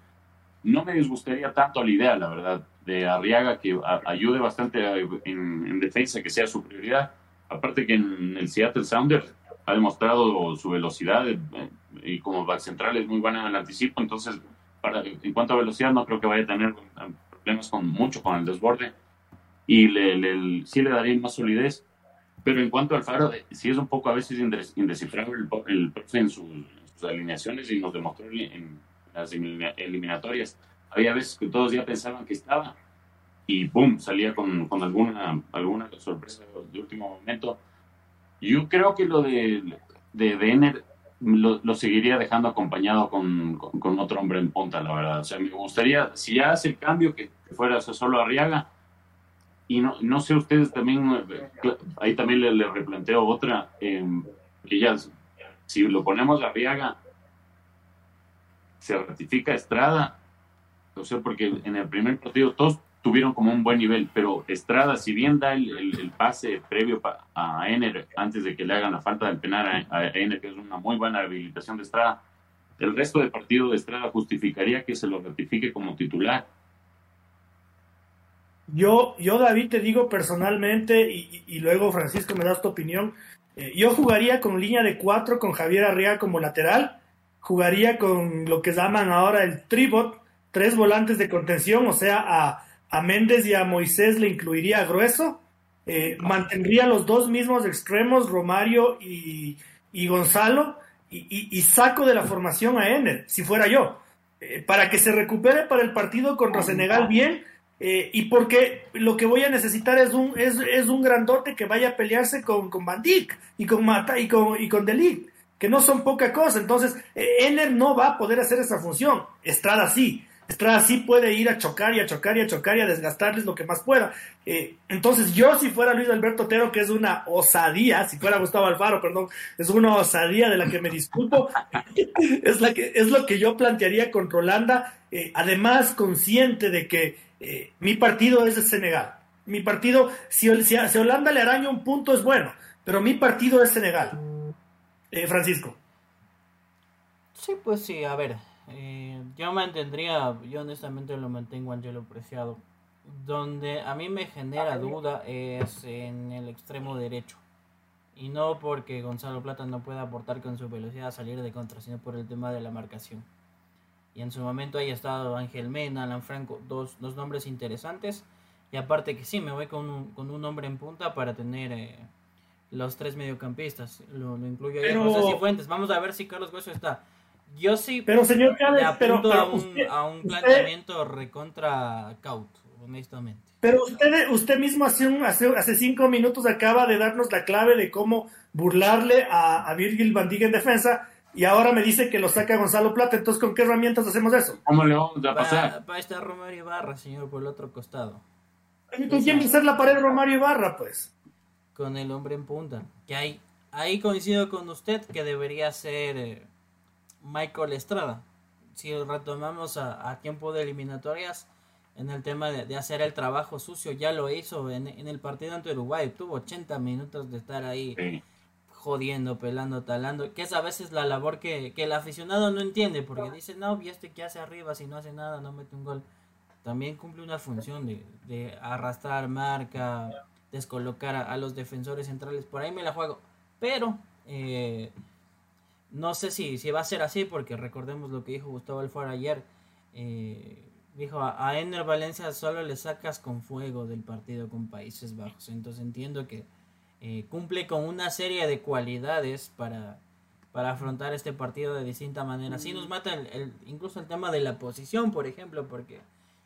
No me disgustaría tanto la idea, la verdad, de Arriaga que ayude bastante en, en, defensa, que sea su prioridad. Aparte que en el Seattle Sounders ha demostrado su velocidad eh, y como back central es muy buena en el anticipo, entonces para, en cuanto a velocidad no creo que vaya a tener problemas con mucho con el desborde y le, le, sí le daría más solidez, pero en cuanto al Faro, eh, sí es un poco a veces indescifrable el, el profe en sus, alineaciones y nos demostró en las eliminatorias. Había veces que todos ya pensaban que estaba y ¡pum! salía con, con alguna, alguna sorpresa de último momento yo creo que lo de, de Denner lo, seguiría dejando acompañado con, con, otro hombre en punta, la verdad. O sea, me gustaría, si ya hace el cambio, que fuera solo Arriaga. Y no, no sé ustedes también, ahí también le, le replanteo otra, eh, que ya, si lo ponemos a Arriaga, se ratifica Estrada. O sea, porque en el primer partido todos tuvieron como un buen nivel, pero Estrada, si bien da el, pase previo a Ener antes de que le hagan la falta del penal a, Ener, que es una muy buena habilitación de Estrada, el resto del partido de Estrada justificaría que se lo ratifique como titular. Yo, yo David, te digo personalmente, y, luego Francisco me das tu opinión, eh, yo jugaría con línea de cuatro, con Javier Arriaga como lateral, jugaría con lo que llaman ahora el tribot, tres volantes de contención, o sea, a a Méndez y a Moisés le incluiría grueso. Eh, mantendría los dos mismos extremos, Romario y, Gonzalo, y, saco de la formación a Ener, si fuera yo, eh, para que se recupere para el partido contra Senegal bien, eh, y porque lo que voy a necesitar es un, es, es un grandote que vaya a pelearse con, con Van y con Mata y con, y con Delic, que no son poca cosa. Entonces, Ener no va a poder hacer esa función. Estrada sí. Estrada sí puede ir a chocar y a chocar y a chocar y a desgastarles lo que más pueda. Eh, entonces, yo si fuera Luis Alberto Otero, que es una osadía, si fuera Gustavo Alfaro, perdón, es una osadía de la que me disculpo, es, la que, es lo que yo plantearía contra Holanda, eh, además consciente de que eh, mi partido es de Senegal. Mi partido, si, si, si, Holanda le araña un punto es bueno, pero mi partido es Senegal. Francisco. Sí, pues sí, a ver, eh, yo mantendría, yo honestamente lo mantengo Angelo Preciado. Donde a mí me genera duda es en el extremo derecho. Y no porque Gonzalo Plata no pueda aportar con su velocidad a salir de contra, sino por el tema de la marcación. Y en su momento ahí ha estado Ángel Mena, Alan Franco, dos, dos nombres interesantes. Y aparte que sí, me voy con un, con un hombre en punta para tener eh, los tres mediocampistas. Lo, lo incluyo ahí José Fuentes Vamos a ver si Carlos Hueso está. Yo sí pero señor le apunto a, un, a un planteamiento recontra caut, honestamente. Pero usted, usted mismo hace, un, hace, hace, cinco minutos acaba de darnos la clave de cómo burlarle a, a Virgil Van en defensa y ahora me dice que lo saca Gonzalo Plata. Entonces, ¿con qué herramientas hacemos eso? ¿Cómo le vamos a pasar? Va, a estar Romario Ibarra, señor, por el otro costado. ¿Con quién va a ser la pared Romario Ibarra, pues? Con el hombre en punta. Que hay, ahí coincido con usted que debería ser... Michael Estrada. Si retomamos a, tiempo de eliminatorias, en el tema de, hacer el trabajo sucio, ya lo hizo en, el partido ante Uruguay. Tuvo 80 minutos de estar ahí jodiendo, pelando, talando, que es a veces la labor que, el aficionado no entiende, porque dice, no, ¿y este que hace arriba si no hace nada, no mete un gol? También cumple una función de, arrastrar marca, descolocar a, los defensores centrales. Por ahí me la juego. Pero eh, no sé si, si va a ser así, porque recordemos lo que dijo Gustavo Alfaro ayer. Eh, dijo, a, Ener Valencia solo le sacas con fuego del partido con Países Bajos. Entonces entiendo que eh, cumple con una serie de cualidades para, para afrontar este partido de distinta manera. Sí nos mata el, incluso el tema de la posición, por ejemplo, porque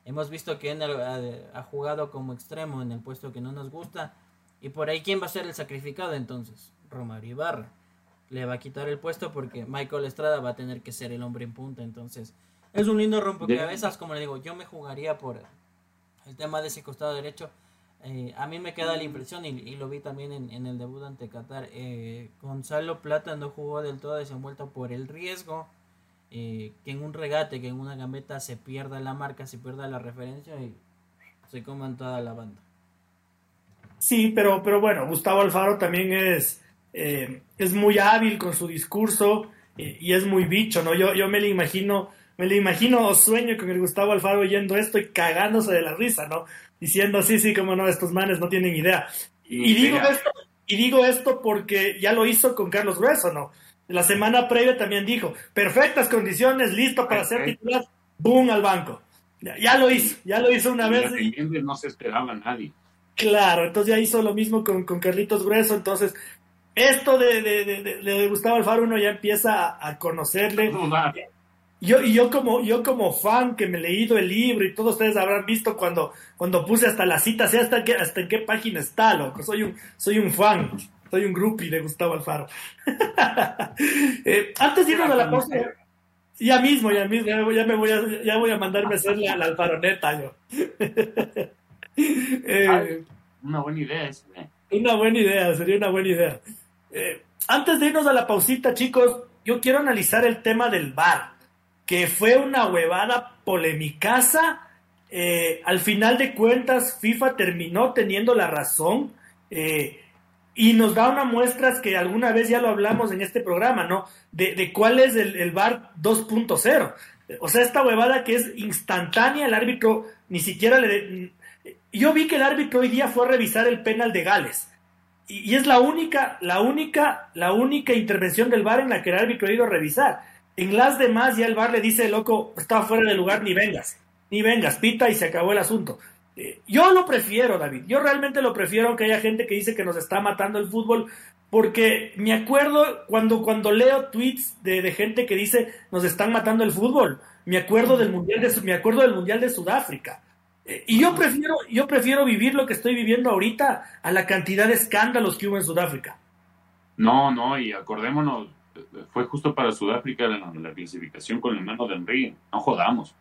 hemos visto que Ener ha, ha, jugado como extremo en el puesto que no nos gusta. Y por ahí, ¿quién va a ser el sacrificado entonces? Romario Ibarra le va a quitar el puesto porque Michael Estrada va a tener que ser el hombre en punta. Entonces, es un lindo rompecabezas, como le digo, yo me jugaría por el tema de ese costado derecho. eh, a mí me queda la impresión, y, lo vi también en, el debut ante Qatar, eh, Gonzalo Plata no jugó del todo desenvuelto por el riesgo eh, que en un regate, que en una gambeta se pierda la marca, se pierda la referencia y se coman toda la banda. Sí, pero, pero bueno, Gustavo Alfaro también es, es muy hábil con su discurso y es muy bicho, ¿no? Yo, yo me lo imagino me lo imagino o sueño con el Gustavo Alfaro oyendo esto y cagándose de la risa, ¿no? diciendo, sí, sí, como no, estos manes no tienen idea. Y, digo esto, y digo esto porque ya lo hizo con Carlos Grueso, ¿no? La semana previa también dijo, perfectas condiciones, listo para ser titular, boom al banco. Ya, lo hizo, ya lo hizo una vez. Y... No se esperaba nadie. Claro, entonces ya hizo lo mismo con, con Carlitos Grueso, entonces esto de, de, Gustavo Alfaro uno ya empieza a, a conocerle. Yo, y yo como, yo como fan que me he leído el libro y todos ustedes habrán visto cuando, cuando puse hasta la cita, sé hasta, qué, hasta en qué página está, loco. Soy un, soy un fan, soy un groupie de Gustavo Alfaro. eh, antes de irnos a la pausa, ya mismo, ya mismo, ya, me voy a, ya voy a mandarme a hacer la, la alfaroneta, yo. eh, una buena idea esa, ¿eh? Una buena idea, sería una buena idea. Eh, antes de irnos a la pausita, chicos, yo quiero analizar el tema del bar que fue una huevada polémicaza. Eh, al final de cuentas, FIFA terminó teniendo la razón eh, y nos da una muestra que alguna vez ya lo hablamos en este programa, ¿no? De, cuál es el, el VAR 2.0. O sea, esta huevada que es instantánea, el árbitro ni siquiera le... Yo vi que el árbitro hoy día fue a revisar el penal de Gales. Y, es la única, la única, la única intervención del VAR en la que el árbitro ha ido a revisar en las demás ya el bar le dice, loco, está fuera de lugar, ni vengas, ni vengas, pita y se acabó el asunto. Eh, yo lo prefiero, David, yo realmente lo prefiero, aunque haya gente que dice que nos está matando el fútbol, porque me acuerdo cuando, cuando leo tweets de, gente que dice nos están matando el fútbol, me acuerdo del mundial de, me acuerdo del mundial de Sudáfrica. Eh, y yo prefiero, yo prefiero vivir lo que estoy viviendo ahorita a la cantidad de escándalos que hubo en Sudáfrica. No, no, y acordémonos, fue justo para Sudáfrica la, la clasificación con el mano de Henry. No jodamos.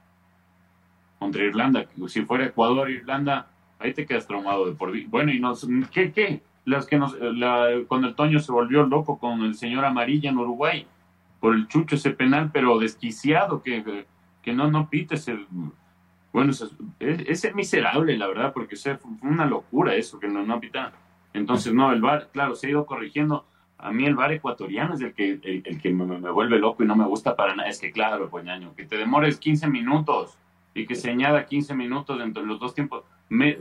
Contra Irlanda. Si fuera Ecuador, Irlanda, ahí te quedas traumado de por vida. Bueno, y nos, ¿qué, qué? Las que nos, la, cuando el Toño se volvió loco con el señor Amarilla en Uruguay, por el chucho ese penal, pero desquiciado, que, que no, no pite ese, bueno, ese, es, miserable, la verdad, porque fue una locura eso, que no, no pita. Entonces, no, el VAR, claro, se ha ido corrigiendo a mí el bar ecuatoriano es el que, el, que me, vuelve loco y no me gusta para nada. Es que claro, pues que te demores 15 minutos y que se añada 15 minutos dentro de los dos tiempos,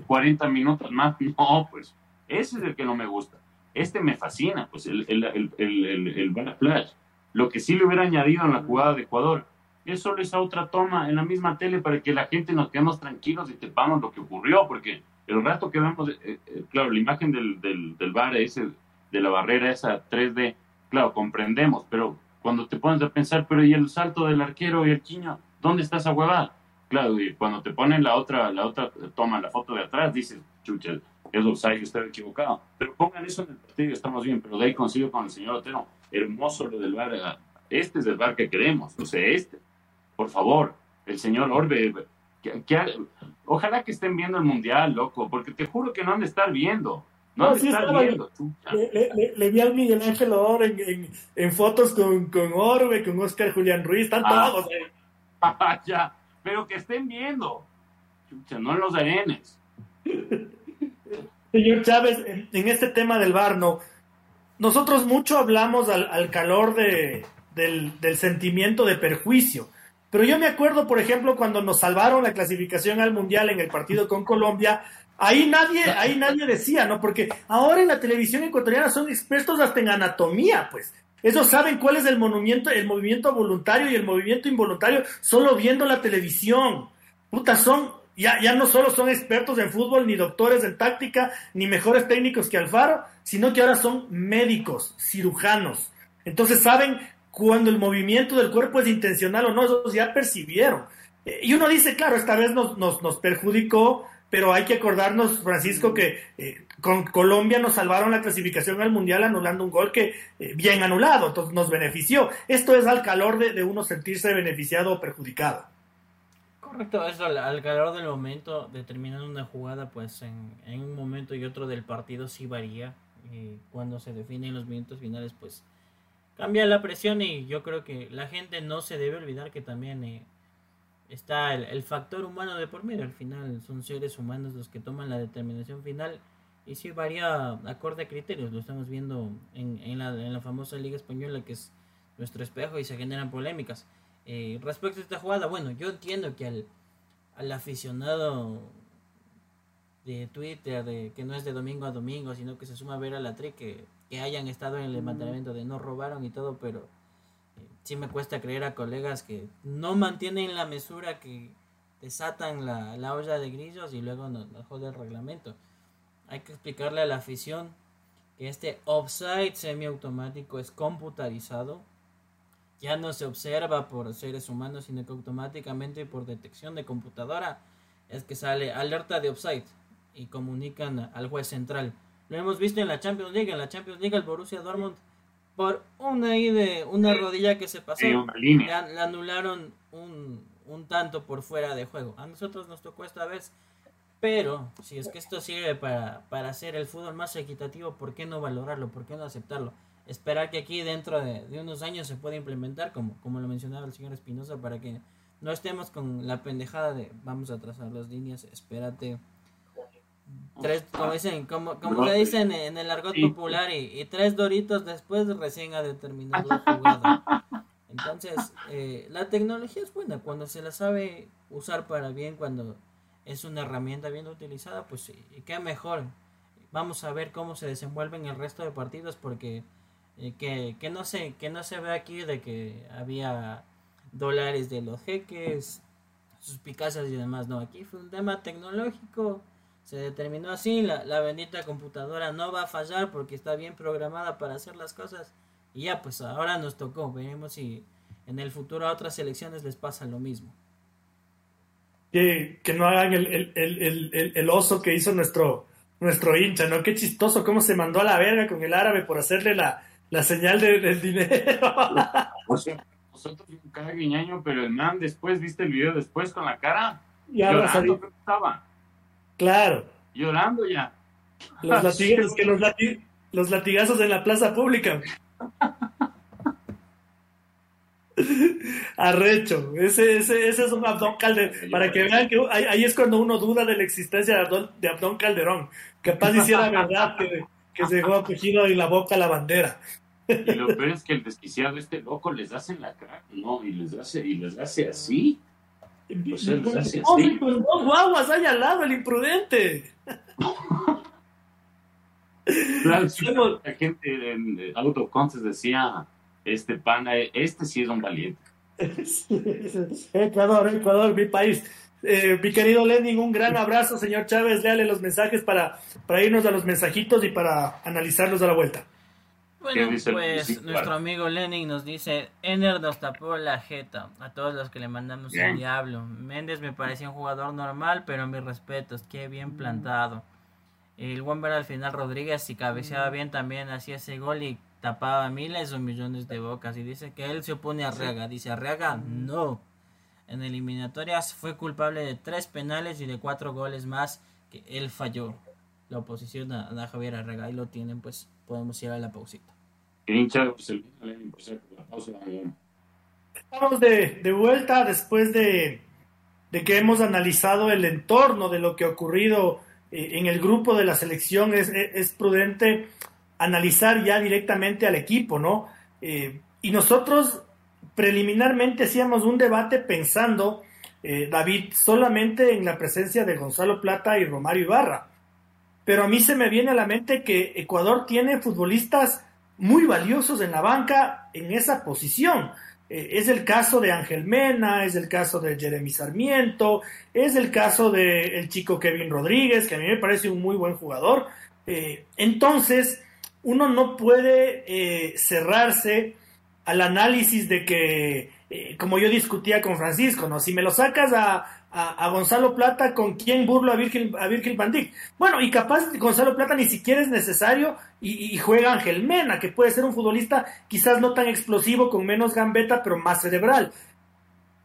40 minutos más, no, pues ese es el que no me gusta. Este me fascina, pues el, el, el, el, bar flash. Lo que sí le hubiera añadido en la jugada de Ecuador es solo esa otra toma en la misma tele para que la gente nos quedemos tranquilos y tepamos lo que ocurrió, porque el rato que vemos, eh, eh, claro, la imagen del, del, del bar ese de la barrera esa 3D, claro, comprendemos, pero cuando te pones a pensar, pero ¿y el salto del arquero y el quiño? ¿Dónde está esa huevada? Claro, y cuando te ponen la otra, la otra toma, la foto de atrás, dices, chucha, es offside, estoy equivocado. Pero pongan eso en el partido, estamos bien, pero de ahí consigo con el señor Otero, hermoso lo del bar, este es el bar que queremos, o sea, este, por favor, el señor Orbe, que, ojalá que estén viendo el mundial, loco, porque te juro que no han de estar viendo. No, sí estaba, viendo, le, le, vi al Miguel Ángel Or en, en, fotos con, con, Orbe, con Oscar Julián Ruiz, están ah, todos. Eh. ya, pero que estén viendo. Chucha, no en los arenes. Señor Chávez, en, este tema del bar, no. Nosotros mucho hablamos al, al calor de, del, del sentimiento de perjuicio. Pero yo me acuerdo, por ejemplo, cuando nos salvaron la clasificación al Mundial en el partido con Colombia, Ahí nadie, ahí nadie decía, ¿no? Porque ahora en la televisión ecuatoriana son expertos hasta en anatomía, pues. Esos saben cuál es el movimiento, el movimiento voluntario y el movimiento involuntario solo viendo la televisión. Puta, son, ya, ya no solo son expertos en fútbol, ni doctores en táctica, ni mejores técnicos que Alfaro, sino que ahora son médicos, cirujanos. Entonces saben cuando el movimiento del cuerpo es intencional o no, esos ya percibieron. Eh, y uno dice, claro, esta vez nos, nos, perjudicó pero hay que acordarnos, Francisco, que eh, con Colombia nos salvaron la clasificación al Mundial anulando un gol que eh, bien anulado, entonces nos benefició. Esto es al calor de, uno sentirse beneficiado o perjudicado. Correcto, eso al, calor del momento, determinando una jugada, pues en, un momento y otro del partido sí varía. Y cuando se definen los minutos finales, pues cambia la presión y yo creo que la gente no se debe olvidar que también eh, está el, factor humano de por medio. Al final son seres humanos los que toman la determinación final y sí varía acorde a criterios. Lo estamos viendo en, en, la, en la famosa Liga Española que es nuestro espejo y se generan polémicas. Eh, respecto a esta jugada, bueno, yo entiendo que al, al aficionado de Twitter, de que no es de domingo a domingo, sino que se suma a ver a la tri, que, que hayan estado en el levantamiento de no robaron y todo, pero eh, sí me cuesta creer a colegas que no mantienen la mesura, que desatan la, la olla de grillos y luego nos, nos jode el reglamento. Hay que explicarle a la afición que este offside semiautomático es computarizado ya no se observa por seres humanos, sino que automáticamente por detección de computadora es que sale alerta de offside y comunican al juez central. Lo hemos visto en la Champions League, en la Champions League el Borussia Dortmund por una de una rodilla que se pasó, le, anularon un, un tanto por fuera de juego. A nosotros nos tocó esta vez, pero si es que esto sirve para, para hacer el fútbol más equitativo, ¿por qué no valorarlo? ¿Por qué no aceptarlo? esperar que aquí dentro de, unos años se pueda implementar, como, como lo mencionaba el señor Espinosa, para que no estemos con la pendejada de vamos a trazar las líneas, espérate. Tres, como dicen, como, como le dicen en el argot popular, y, tres doritos después recién ha determinado la jugada. Entonces, eh, la tecnología es buena cuando se la sabe usar para bien, cuando es una herramienta bien utilizada, pues sí, y qué mejor. Vamos a ver cómo se desenvuelven el resto de partidos porque eh, que, que, no se, que no se ve aquí de que había dólares de los jeques, sus picasas y demás. No, aquí fue un tema tecnológico. Se determinó así, la, la bendita computadora no va a fallar porque está bien programada para hacer las cosas. Y ya, pues ahora nos tocó. Veremos si en el futuro a otras selecciones les pasa lo mismo. Que, que no hagan el, el, el, el, oso que hizo nuestro, nuestro hincha, ¿no? Qué chistoso cómo se mandó a la verga con el árabe por hacerle la, la señal del dinero. o sea, nosotros un cara guiñaño, pero el man después, ¿viste el video después con la cara? Ya llorando, estaba. Claro. Llorando ya. Los, latigazos, que los, los latigazos en la plaza pública. Arrecho, ese, ese, ese es un Abdón Calderón. Para que vean que ahí, es cuando uno duda de la existencia de Abdón, Calderón. Capaz hiciera verdad que, que se dejó acogido y la boca la bandera. Y lo peor es que el desquiciado, este loco, les hace en la cara, ¿no? Y les hace, y les hace así. Pues. Con dos guaguas ahí al lado, el imprudente. Claro, la gente en Autoconces decía, este pana, este sí es un valiente. Ecuador, Ecuador, mi país. Eh, mi querido Lenin, un gran abrazo, señor Chávez. Léale los mensajes para, para irnos a los mensajitos y para analizarlos a la vuelta. Bueno, pues nuestro amigo Lenin nos dice, Ener nos tapó la jeta a todos los que le mandamos un diablo. Méndez me parecía un jugador normal, pero mis respetos, qué bien plantado. El Womber al final Rodríguez, si cabeceaba bien, también hacía ese gol y tapaba miles o millones de bocas. Y dice que él se opone a Arriaga. Dice, Arriaga, no en eliminatorias fue culpable de tres penales y de cuatro goles más que él falló. La oposición a, Javier Arrega y lo tienen, pues podemos ir a la pausita. Estamos de, de vuelta después de, de, que hemos analizado el entorno de lo que ha ocurrido eh, en el grupo de la selección. Es, es, prudente analizar ya directamente al equipo, ¿no? Eh, y nosotros preliminarmente hacíamos un debate pensando, eh, David, solamente en la presencia de Gonzalo Plata y Romario Ibarra. Pero a mí se me viene a la mente que Ecuador tiene futbolistas muy valiosos en la banca en esa posición. Eh, es el caso de Ángel Mena, es el caso de Jeremy Sarmiento, es el caso del el chico Kevin Rodríguez, que a mí me parece un muy buen jugador. Eh, entonces, uno no puede cerrarse al análisis de que, eh, como yo discutía con Francisco, ¿no? Si me lo sacas a, a, Gonzalo Plata, ¿con quién burlo a Virgil, a Virgil van Bueno, y capaz Gonzalo Plata ni siquiera es necesario y, juega Ángel Mena, que puede ser un futbolista quizás no tan explosivo, con menos gambeta, pero más cerebral.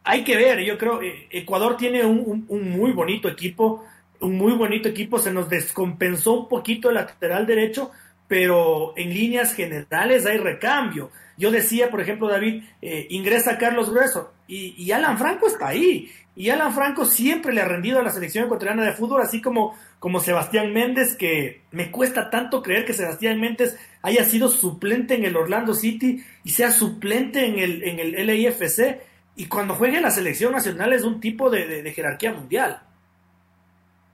hay que ver, yo creo, eh, Ecuador tiene un, muy bonito equipo, un muy bonito equipo, se nos descompensó un poquito el lateral derecho, pero en líneas generales hay recambio. Yo decía, por ejemplo, David, eh, ingresa Carlos Grueso y, Alan Franco está ahí. Y Alan Franco siempre le ha rendido a la selección ecuatoriana de fútbol, así como, como Sebastián Méndez, que me cuesta tanto creer que Sebastián Méndez haya sido suplente en el Orlando City y sea suplente en el, en el LIFC y cuando juegue en la selección nacional es un tipo de, jerarquía mundial.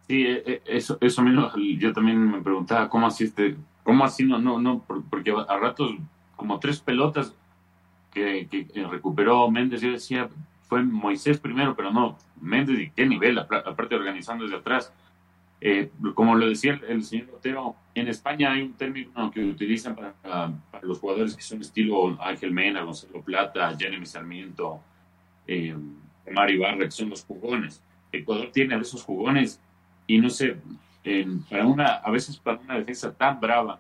Sí, eh, eh, eso, eso mismo, yo también me preguntaba cómo así este, cómo así no, no, no, porque a ratos como tres pelotas que, recuperó Méndez, yo decía, fue Moisés primero, pero no, Méndez y qué nivel, aparte organizando desde atrás. Eh, como lo decía el, señor Otero, en España hay un término que utilizan para, los jugadores que son estilo Ángel Mena, Gonzalo Plata, Jeremy Sarmiento, eh, Mario Barra, que son los jugones. Ecuador tiene a esos jugones y no sé, para una, a veces para una defensa tan brava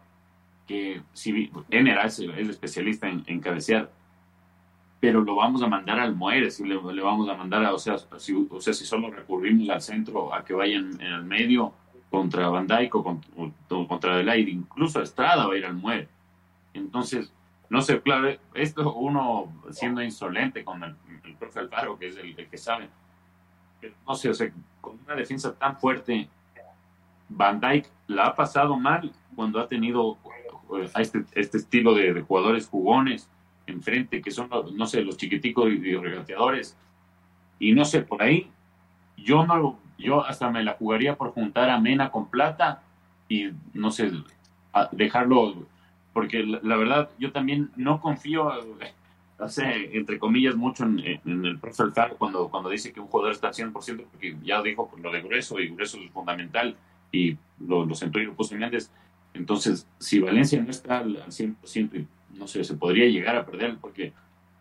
que si Ener es, el especialista en, cabecear, pero lo vamos a mandar al muere, si le, vamos a mandar a, o sea, si, o sea, si solo recurrimos al centro a que vayan en el medio contra Van Dijk o, contra, el aire, incluso Estrada va a ir al muere. Entonces, no sé, claro, esto uno siendo insolente con el, profe Alfaro, que es el, que sabe. no sé, o sea, con una defensa tan fuerte, Van Dyke la ha pasado mal cuando ha tenido eh, a este, este estilo de, jugadores jugones enfrente, que son, no sé, los chiquiticos y, regateadores. Y no sé, por ahí, yo no, yo hasta me la jugaría por juntar a Mena con Plata y, no sé, dejarlo porque la, verdad yo también no confío, hace entre comillas, mucho en, el profe cuando, cuando dice que un jugador está al 100%, porque ya dijo lo de Grueso y Grueso es fundamental y lo, lo sentó y lo puso Méndez. Entonces, si Valencia no está al, 100%, no sé, se podría llegar a perder porque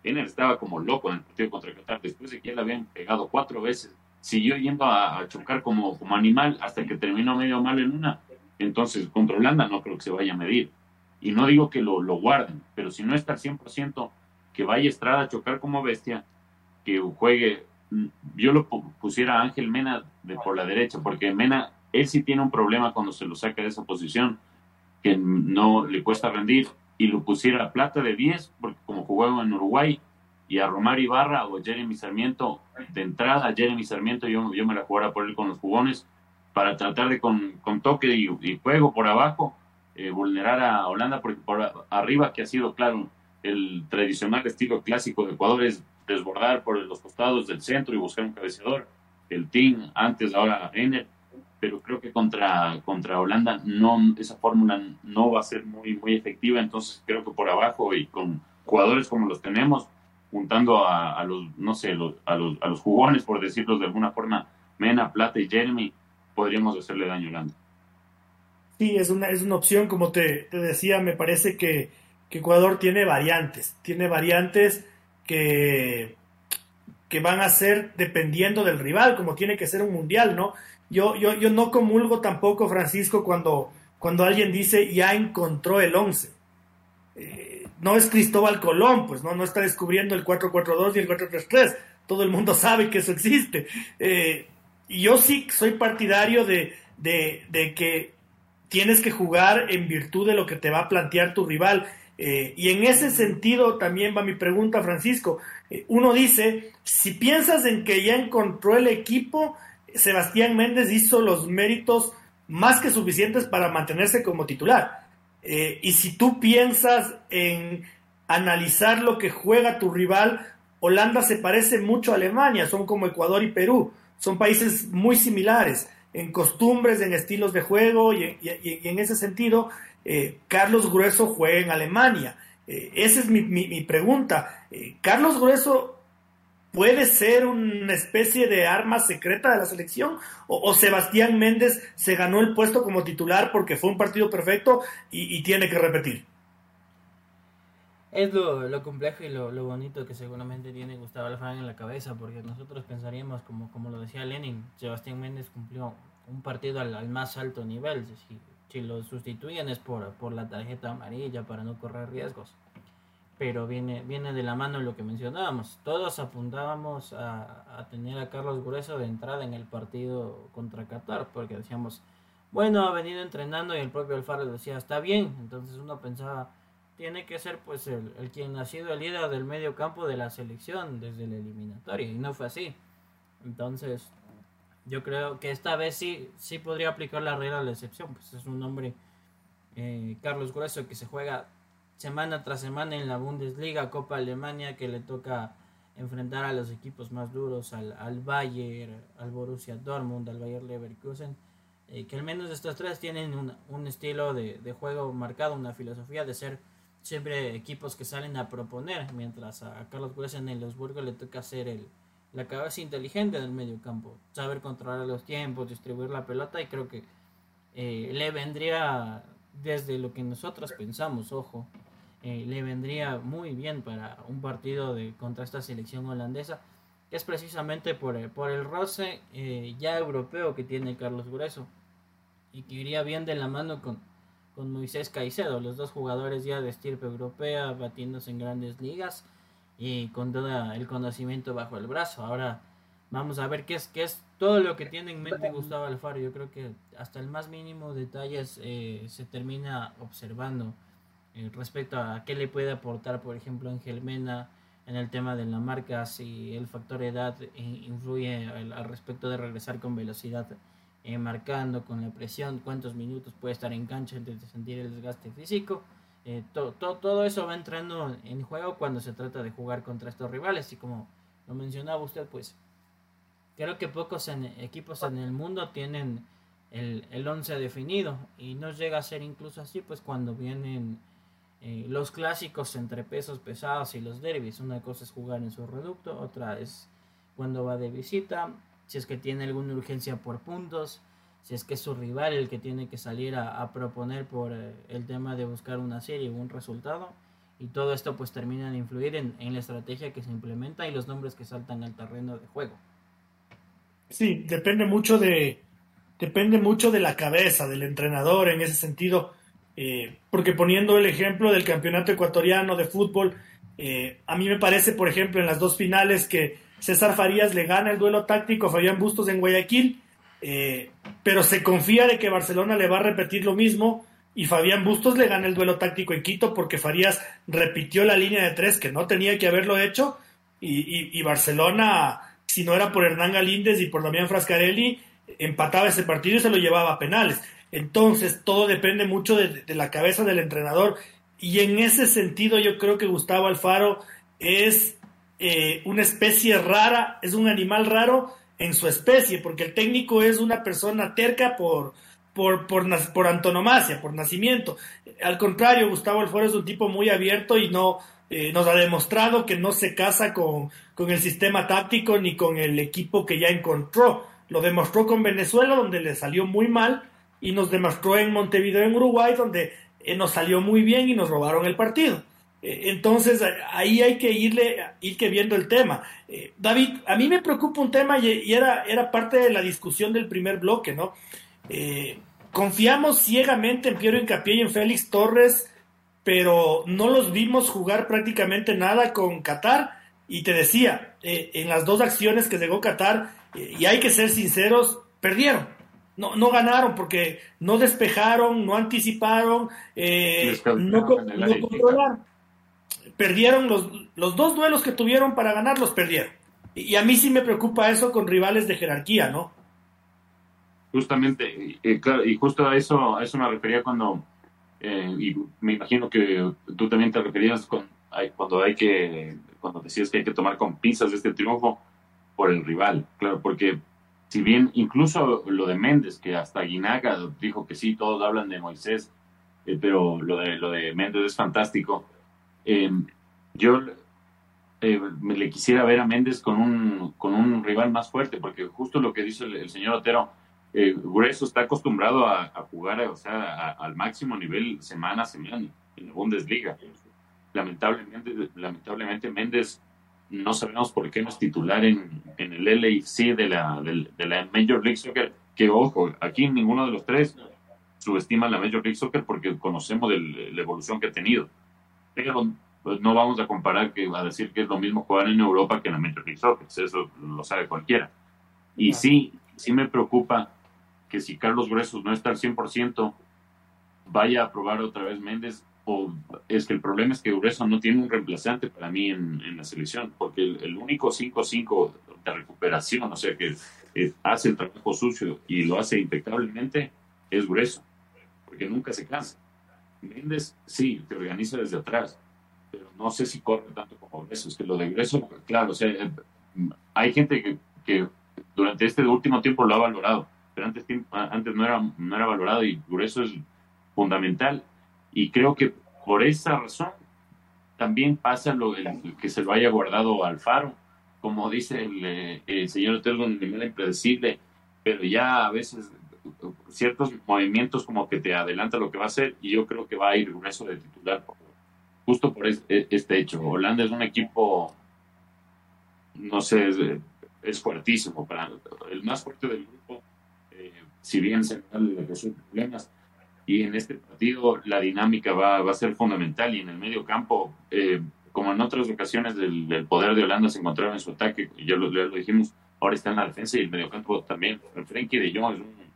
Ener estaba como loco en el partido contra Qatar, después de que ya le habían pegado cuatro veces, siguió yendo a, chocar como, como animal hasta que terminó medio mal en una. Entonces, contra Holanda no creo que se vaya a medir. Y no digo que lo, lo guarden, pero si no está al 100%, que vaya Estrada a chocar como bestia, que juegue. Yo lo pusiera a Ángel Mena por la derecha, porque Mena, él sí tiene un problema cuando se lo saca de esa posición, que no le cuesta rendir, y lo pusiera a Plata de 10, porque como jugaba en Uruguay, y a Romar Ibarra o Jeremy Sarmiento, de entrada Jeremy Sarmiento, yo, yo me la jugara por él con los jugones, para tratar de con, con toque y, y juego por abajo, eh, vulnerar a Holanda, porque por arriba, que ha sido, claro, el tradicional estilo clásico de Ecuador es desbordar por los costados del centro y buscar un cabeceador. El team, antes, ahora Ener, pero creo que contra, contra Holanda no, esa fórmula no va a ser muy, muy efectiva, entonces creo que por abajo y con jugadores como los tenemos, juntando a, los, no sé, a, los, a los jugones, por decirlo de alguna forma, Mena, Plata y Jeremy, podríamos hacerle daño a Holanda. Sí, es una, es una opción, como te, decía, me parece que, Ecuador tiene variantes, tiene variantes que, que van a ser dependiendo del rival, como tiene que ser un mundial, ¿no? Yo, yo, yo no comulgo tampoco, Francisco, cuando, cuando alguien dice ya encontró el 11. Eh, no es Cristóbal Colón, pues no, no está descubriendo el 4-4-2 y el 4-3-3. Todo el mundo sabe que eso existe. Eh, y yo sí soy partidario de, de, de que tienes que jugar en virtud de lo que te va a plantear tu rival. Eh, y en ese sentido también va mi pregunta, Francisco. Eh, uno dice, si piensas en que ya encontró el equipo, Sebastián Méndez hizo los méritos más que suficientes para mantenerse como titular. Eh, y si tú piensas en analizar lo que juega tu rival, Holanda se parece mucho a Alemania, son como Ecuador y Perú, son países muy similares en costumbres, en estilos de juego y, en ese sentido, eh, Carlos Grueso juega en Alemania. Eh, esa es mi, pregunta. Eh, ¿Carlos Grueso puede ser una especie de arma secreta de la selección? ¿O, Sebastián Méndez se ganó el puesto como titular porque fue un partido perfecto y, tiene que repetir? Es lo, complejo y lo, bonito que seguramente tiene Gustavo Alfaro en la cabeza, porque nosotros pensaríamos, como, como lo decía Lenin, Sebastián Méndez cumplió un partido al, más alto nivel. Si, si, lo sustituyen es por, por la tarjeta amarilla para no correr riesgos. Pero viene, viene de la mano lo que mencionábamos. Todos apuntábamos a, a, tener a Carlos Grueso de entrada en el partido contra Qatar, porque decíamos, bueno, ha venido entrenando y el propio Alfaro decía, está bien. Entonces uno pensaba, tiene que ser pues el, el quien ha sido el líder del medio campo de la selección desde la eliminatoria, y no fue así. Entonces, yo creo que esta vez sí, sí podría aplicar la regla de la excepción, pues es un hombre, eh, Carlos Grueso, que se juega semana tras semana en la Bundesliga, Copa Alemania, que le toca enfrentar a los equipos más duros, al, al Bayern, al Borussia Dortmund, al Bayern Leverkusen, eh, que al menos estos tres tienen un, un estilo de, de, juego marcado, una filosofía de ser siempre equipos que salen a proponer, mientras a Carlos Grueso en el Osburgo le toca hacer el, la cabeza inteligente del medio campo, saber controlar los tiempos, distribuir la pelota y creo que eh, le vendría desde lo que nosotros pensamos, ojo, eh, le vendría muy bien para un partido de contra esta selección holandesa, que es precisamente por, por el roce eh, ya europeo que tiene Carlos Grueso y que iría bien de la mano con, con Moisés Caicedo, los dos jugadores ya de estirpe europea, batiéndose en grandes ligas y con todo el conocimiento bajo el brazo. Ahora vamos a ver qué es, qué es todo lo que tiene en mente Gustavo Alfaro. Yo creo que hasta el más mínimo detalles eh, se termina observando eh, respecto a qué le puede aportar, por ejemplo, Ángel Mena en el tema de la marca, si el factor edad influye al, respecto de regresar con velocidad, eh, marcando con la presión, cuántos minutos puede estar en cancha antes de sentir el desgaste físico. Eh, to, to, todo eso va entrando en juego cuando se trata de jugar contra estos rivales y como lo mencionaba usted, pues creo que pocos en, equipos en el mundo tienen el, el once definido y no llega a ser incluso así pues cuando vienen eh, los clásicos entre pesos pesados y los derbis. Una cosa es jugar en su reducto, otra es cuando va de visita, si es que tiene alguna urgencia por puntos si es que es su rival el que tiene que salir a, proponer por eh, el tema de buscar una serie o un resultado. Y todo esto pues termina de influir en, en, la estrategia que se implementa y los nombres que saltan al terreno de juego. Sí, depende mucho de, depende mucho de la cabeza del entrenador en ese sentido. Eh, porque poniendo el ejemplo del campeonato ecuatoriano de fútbol, eh, a mí me parece, por ejemplo, en las dos finales que César Farías le gana el duelo táctico a Fabián Bustos en Guayaquil eh, pero se confía de que Barcelona le va a repetir lo mismo y Fabián Bustos le gana el duelo táctico en Quito porque Farías repitió la línea de tres que no tenía que haberlo hecho y, y, y Barcelona, si no era por Hernán Galíndez y por Damián Frascarelli, empataba ese partido y se lo llevaba a penales. Entonces todo depende mucho de, la cabeza del entrenador y en ese sentido yo creo que Gustavo Alfaro es eh, una especie rara, es un animal raro en su especie, porque el técnico es una persona terca por, por, por, por antonomasia, por nacimiento. Al contrario, Gustavo Alfaro es un tipo muy abierto y no eh, nos ha demostrado que no se casa con, con el sistema táctico ni con el equipo que ya encontró. Lo demostró con Venezuela, donde le salió muy mal, y nos demostró en Montevideo, en Uruguay, donde eh, nos salió muy bien y nos robaron el partido. Entonces ahí hay que irle, ir que viendo el tema. Eh, David, a mí me preocupa un tema y, era, era parte de la discusión del primer bloque, ¿no? Eh, confiamos ciegamente en Piero Incapié y en Félix Torres, pero no los vimos jugar prácticamente nada con Qatar. Y te decía, eh, en las dos acciones que llegó Qatar, y hay que ser sinceros, perdieron. No, no ganaron porque no despejaron, no anticiparon, no, no controlaron perdieron los, los dos duelos que tuvieron para ganar, los perdieron. Y, a mí sí me preocupa eso con rivales de jerarquía, ¿no? Justamente, eh, claro, y justo a eso, a eso me refería cuando, eh, y me imagino que tú también te referías con, cuando hay que, cuando decías que hay que tomar con pinzas este triunfo por el rival, claro, porque si bien incluso lo de Méndez, que hasta Guinaga dijo que sí, todos hablan de Moisés, eh, pero lo de, lo de Méndez es fantástico, eh, yo eh, me le quisiera ver a Méndez con un, con un rival más fuerte, porque justo lo que dice el, señor Otero, eh, Grueso está acostumbrado a, jugar o sea, al máximo nivel semana a semana en la Bundesliga. Lamentablemente, lamentablemente Méndez no sabemos por qué no es titular en, en el LAC de la, de, de la Major League Soccer, que ojo, aquí ninguno de los tres subestima la Major League Soccer porque conocemos de la evolución que ha tenido pero pues no vamos a comparar que a decir que es lo mismo jugar en Europa que en la Major League Soccer, eso lo sabe cualquiera. Y sí, sí me preocupa que si Carlos Gruesos no está al 100%, vaya a probar otra vez Méndez, o es que el problema es que Grueso no tiene un reemplazante para mí en, la selección, porque el, único 5-5 de recuperación, o sea que eh, hace el trabajo sucio y lo hace impecablemente, es Grueso, porque nunca se cansa. Méndez sí, te organiza desde atrás, pero no sé si corre tanto como Grueso. Es que lo de Grueso, claro, o sea, eh, hay gente que, que durante este último tiempo lo ha valorado, pero antes, antes no, era, no era valorado y Grueso es fundamental. Y creo que por esa razón también pasa lo que se lo haya guardado al faro. Como dice el, eh, señor Otero, un nivel impredecible, pero ya a veces ciertos movimientos como que te adelanta lo que va a hacer y yo creo que va a ir grueso de titular justo por e, este hecho. Holanda es un equipo, no sé, es, fuertísimo, para, el más fuerte del grupo, eh, si bien se le resuelve problemas. Y en este partido la dinámica va, va, a ser fundamental y en el medio campo, eh, como en otras ocasiones del, poder de Holanda se encontraba en su ataque, ya lo, lo dijimos, ahora está en la defensa y el medio campo también. Frenkie de Jong es un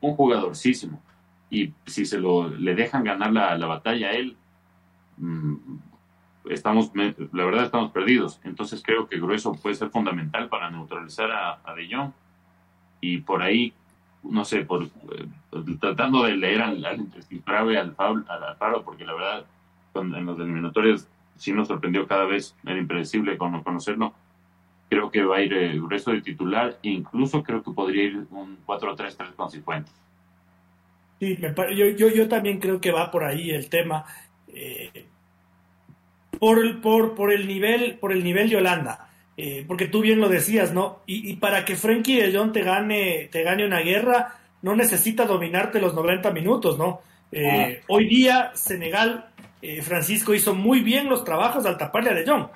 un jugadorcísimo. Y si se lo le dejan ganar la, la batalla a él, mm, estamos, la verdad estamos perdidos. Entonces creo que Grueso puede ser fundamental para neutralizar a, De Jong. Y por ahí, no sé, por, eh, tratando de leer al, al al, al Faro, porque la verdad en los eliminatorios sí nos sorprendió cada vez, era impredecible conocerlo. Creo que va a ir el eh, Grueso de titular e incluso creo que podría ir un 4-3-3 con. Sí, yo, yo, yo, también creo que va por ahí el tema. Eh, por, por, por, el nivel, por el nivel de Holanda. Eh, porque tú bien lo decías, ¿no? Y, para que Frenkie de Jong te gane, te gane una guerra, no necesita dominarte los 90 minutos, ¿no? Ah. Hoy día, Senegal, Francisco hizo muy bien los trabajos al taparle a De Jong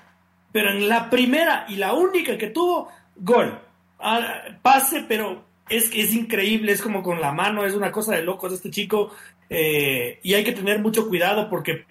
pero en la primera y la única que tuvo, gol. Ah, pase, pero es que es increíble, es como con la mano, es una cosa de locos este chico. Eh, y hay que tener mucho cuidado porque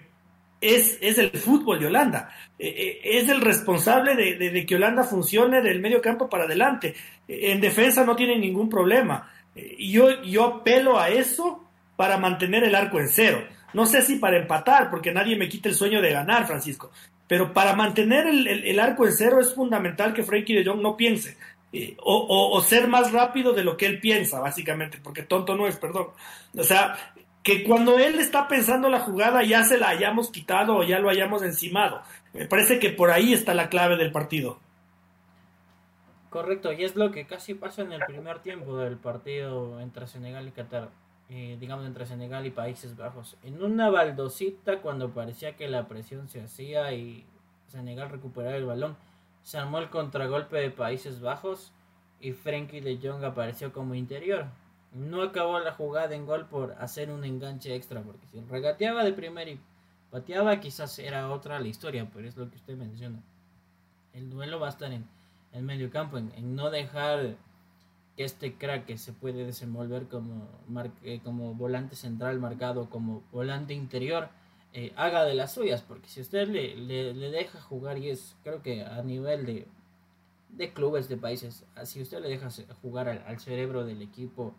es, es el fútbol de Holanda. Eh, eh, es el responsable de, que Holanda funcione del medio campo para adelante. en defensa no tiene ningún problema. y yo, yo apelo a eso para mantener el arco en cero. No sé si para empatar, porque nadie me quita el sueño de ganar, Francisco. Pero para mantener el, arco en cero es fundamental que Frankie de Jong no piense. Eh, o, ser más rápido de lo que él piensa, básicamente, porque tonto no es, perdón. O sea, que cuando él está pensando la jugada ya se la hayamos quitado o ya lo hayamos encimado. Me parece que por ahí está la clave del partido. Correcto, y es lo que casi pasa en el primer tiempo del partido entre Senegal y Qatar. Eh, digamos, entre Senegal y Países Bajos. En una baldosita, cuando parecía que la presión se hacía y Senegal recuperaba el balón, se armó el contragolpe de Países Bajos y Frenkie de Jong apareció como interior. No acabó la jugada en gol por hacer un enganche extra, porque si regateaba de primera y pateaba, quizás era otra la historia, pero es lo que usted menciona. El duelo va a estar en el medio campo, en no dejar que este crack que se puede desenvolver como, eh, como volante central marcado como volante interior eh, haga de las suyas porque si usted le, le, deja jugar y es creo que a nivel de, de clubes de países si usted le deja jugar al, cerebro del equipo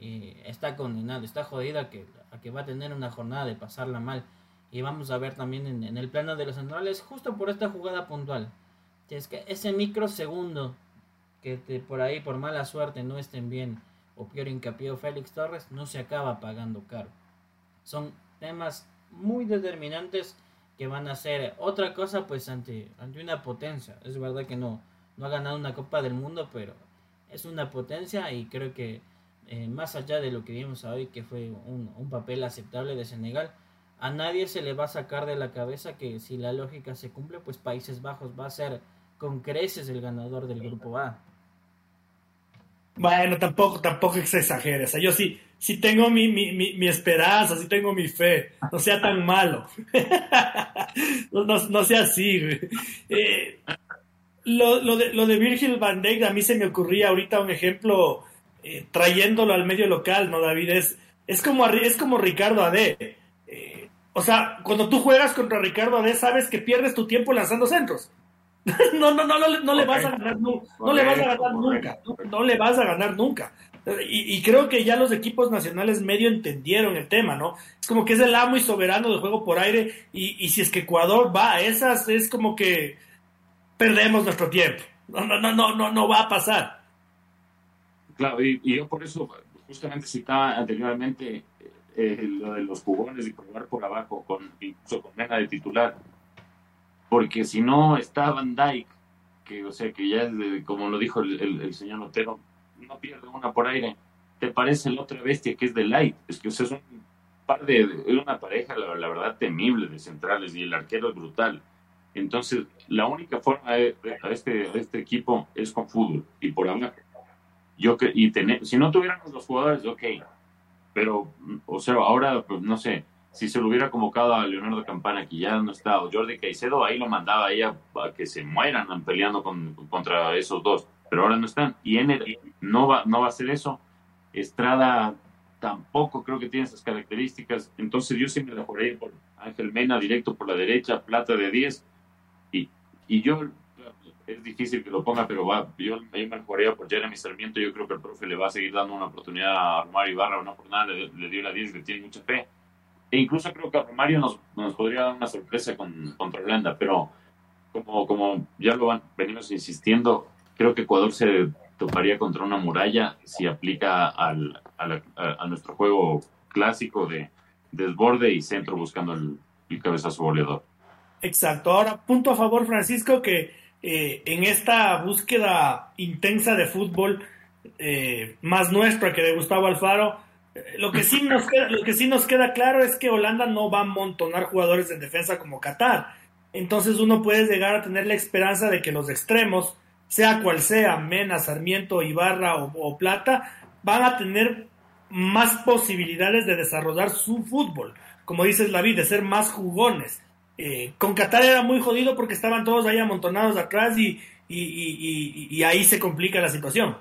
eh, está condenado está jodido a que, que va a tener una jornada de pasarla mal y vamos a ver también en, el plano de los centrales justo por esta jugada puntual es que ese microsegundo que por ahí por mala suerte no estén bien o peor hincapié o Félix Torres, no se acaba pagando caro. Son temas muy determinantes que van a ser otra cosa pues ante, ante una potencia. Es verdad que no, no ha ganado una Copa del Mundo, pero es una potencia y creo que eh, más allá de lo que vimos hoy, que fue un, papel aceptable de Senegal, a nadie se le va a sacar de la cabeza que si la lógica se cumple, pues Países Bajos va a ser con creces el ganador del grupo A. Bueno, tampoco, tampoco se. O sea, yo sí, sí tengo mi, mi, mi, esperanza, sí tengo mi fe. No sea tan malo. no, no, sea así, eh, lo, lo, de, lo de Virgil van Dijk, a mí se me ocurría ahorita un ejemplo eh, trayéndolo al medio local, ¿no, David? Es, es, como, es como Ricardo Ade. Eh, o sea, cuando tú juegas contra Ricardo Ade, sabes que pierdes tu tiempo lanzando centros. no, no, no, no, no le vas a ganar, no, no le vas a ganar nunca, no, le vas a ganar nunca. Y, creo que ya los equipos nacionales medio entendieron el tema, ¿no? Es como que es el amo y soberano del juego por aire y, y si es que Ecuador va a esas, es como que perdemos nuestro tiempo. No, no, no, no, no, no va a pasar. Claro, y, yo por eso justamente citaba anteriormente eh, lo de los jugones y probar por abajo, con, incluso con Mena de titular. Porque si no está Van Dyke, que, o sea, que ya es como lo dijo el, señor Otero, no pierde una por aire. ¿Te parece la otra bestia que es de Light? Es que o es un par de, es una pareja, la, verdad, temible de centrales y el arquero es brutal. Entonces, la única forma de, este, este equipo es con fútbol y por abajo. Yo que, y tener, si no tuviéramos los jugadores, ok, pero, o sea, ahora, pues, no sé, si se lo hubiera convocado a Leonardo Campana, que ya no está, o Jordi Caicedo, ahí lo mandaba ahí a, que se mueran peleando con, contra esos dos, pero ahora no están. Y Ener no va, no va a hacer eso. Estrada tampoco creo que tiene esas características. Entonces yo siempre la jugaría por Ángel Mena directo por la derecha, plata de 10. Y, y yo es difícil que lo ponga, pero va, yo, me jugaría por Jeremy Sarmiento. Yo creo que el profe le va a seguir dando una oportunidad a Romario Ibarra, no por nada, le, dio la 10, le tiene mucha fe. E incluso creo que a Romario nos, nos podría dar una sorpresa con, contra Holanda, pero como, como ya lo van, venimos insistiendo, creo que Ecuador se toparía contra una muralla si aplica al, a, nuestro juego clásico de desborde y centro buscando el, el cabezazo goleador. Exacto. Ahora, punto a favor, Francisco, que eh, en esta búsqueda intensa de fútbol, eh, más nuestra que de Gustavo Alfaro, eh, lo que, sí nos queda, lo que sí nos queda claro es que Holanda no va a amontonar jugadores en defensa como Qatar. Entonces uno puede llegar a tener la esperanza de que los extremos, sea cual sea, Mena, Sarmiento, Ibarra o Plata, van a tener más posibilidades de desarrollar su fútbol. Como dices, David, de ser más jugones. Eh, con Qatar era muy jodido porque estaban todos ahí amontonados atrás y, y, ahí se complica la situación.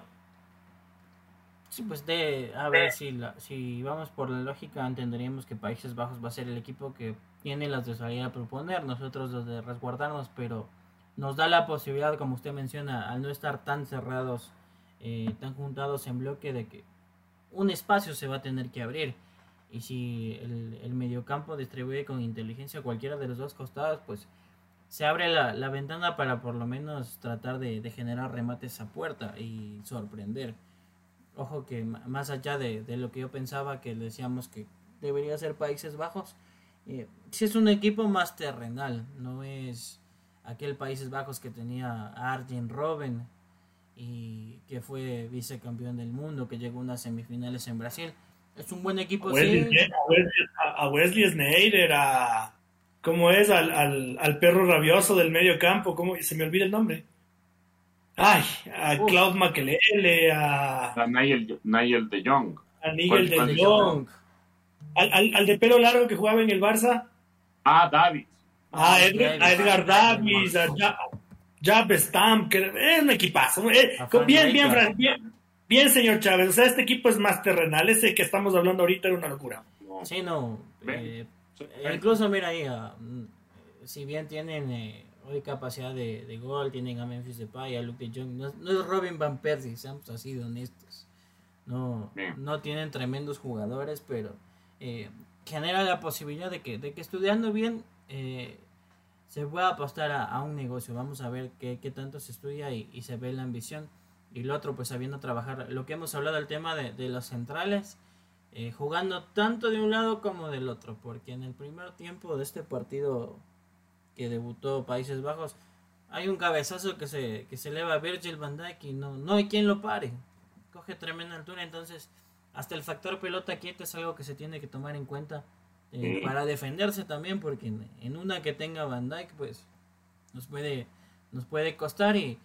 Sí, pues de, a ver, si, si vamos por la lógica, entenderíamos que Países Bajos va a ser el equipo que tiene las de a proponer, nosotros los de resguardarnos, pero nos da la posibilidad, como usted menciona, al no estar tan cerrados, eh, tan juntados en bloque, de que un espacio se va a tener que abrir. Y si el, el mediocampo distribuye con inteligencia cualquiera de los dos costados, pues se abre la, la ventana para por lo menos tratar de, de, generar remates a puerta y sorprender. Ojo que más allá de, de, lo que yo pensaba que decíamos que debería ser Países Bajos, eh, si es un equipo más terrenal, no es aquel Países Bajos que tenía Arjen Robben y que fue vicecampeón del mundo, que llegó a unas semifinales en Brasil es un buen equipo, a Wesley, sí. A Wesley, Sneijder, a... ¿Cómo es? Al, al, al, perro rabioso del medio campo, ¿cómo? Se me olvida el nombre. Ay, a Claude Makelele, a... A Nigel, Nigel de Jong. A Nigel de Jong. Al, al, al, de pelo largo que jugaba en el Barça. Ah, David. Ah, Edgar, a Edgar Davis, a Jab Stamp, que es un equipazo. Eh, bien, bien, bien, Bien, señor Chávez, o sea, este equipo es más terrenal, ese que estamos hablando ahorita era una locura. Sí, no. Eh, incluso, mira ahí, ah, mm, si bien tienen eh, hoy capacidad de, gol, tienen a Memphis Depay, a Luke de Jong, no, es Robin Van Persie, seamos así de honestos. No, no tienen tremendos jugadores, pero eh, genera la posibilidad de que, de que estudiando bien se pueda apostar a, un negocio. Vamos a ver qué, qué tanto se estudia y, y se ve la ambición y lo otro pues sabiendo trabajar. Lo que hemos hablado el tema de, de los centrales eh, jugando tanto de un lado como del otro porque en el primer tiempo de este partido que debutó Países Bajos hay un cabezazo que se, que se eleva a Virgil van Dijk y no, no hay quien lo pare. Coge tremenda altura entonces hasta el factor pelota quieta es algo que se tiene que tomar en cuenta eh, para defenderse también porque en, en, una que tenga Van Dijk pues nos puede nos puede costar y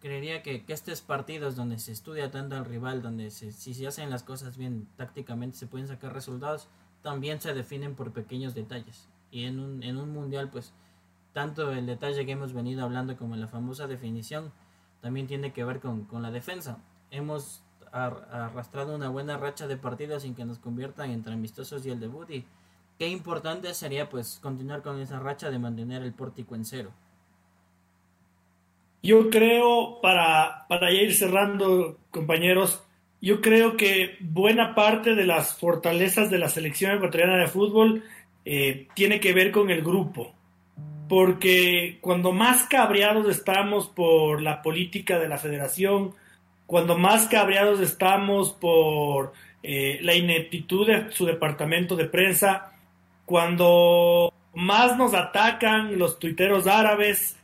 creería que, estos partidos donde se estudia tanto al rival, donde si se hacen las cosas bien tácticamente se pueden sacar resultados, también se definen por pequeños detalles. Y en un, en un mundial, pues, tanto el detalle que hemos venido hablando como la famosa definición, también tiene que ver con, con la defensa. Hemos arrastrado una buena racha de partidos sin que nos conviertan entre amistosos y el debut y qué importante sería pues continuar con esa racha de mantener el pórtico en cero. Yo creo, para, para ir cerrando, compañeros, yo creo que buena parte de las fortalezas de la selección ecuatoriana de fútbol eh, tiene que ver con el grupo. Porque cuando más cabreados estamos por la política de la federación, cuando más cabreados estamos por eh, la ineptitud de su departamento de prensa, cuando más nos atacan los tuiteros árabes,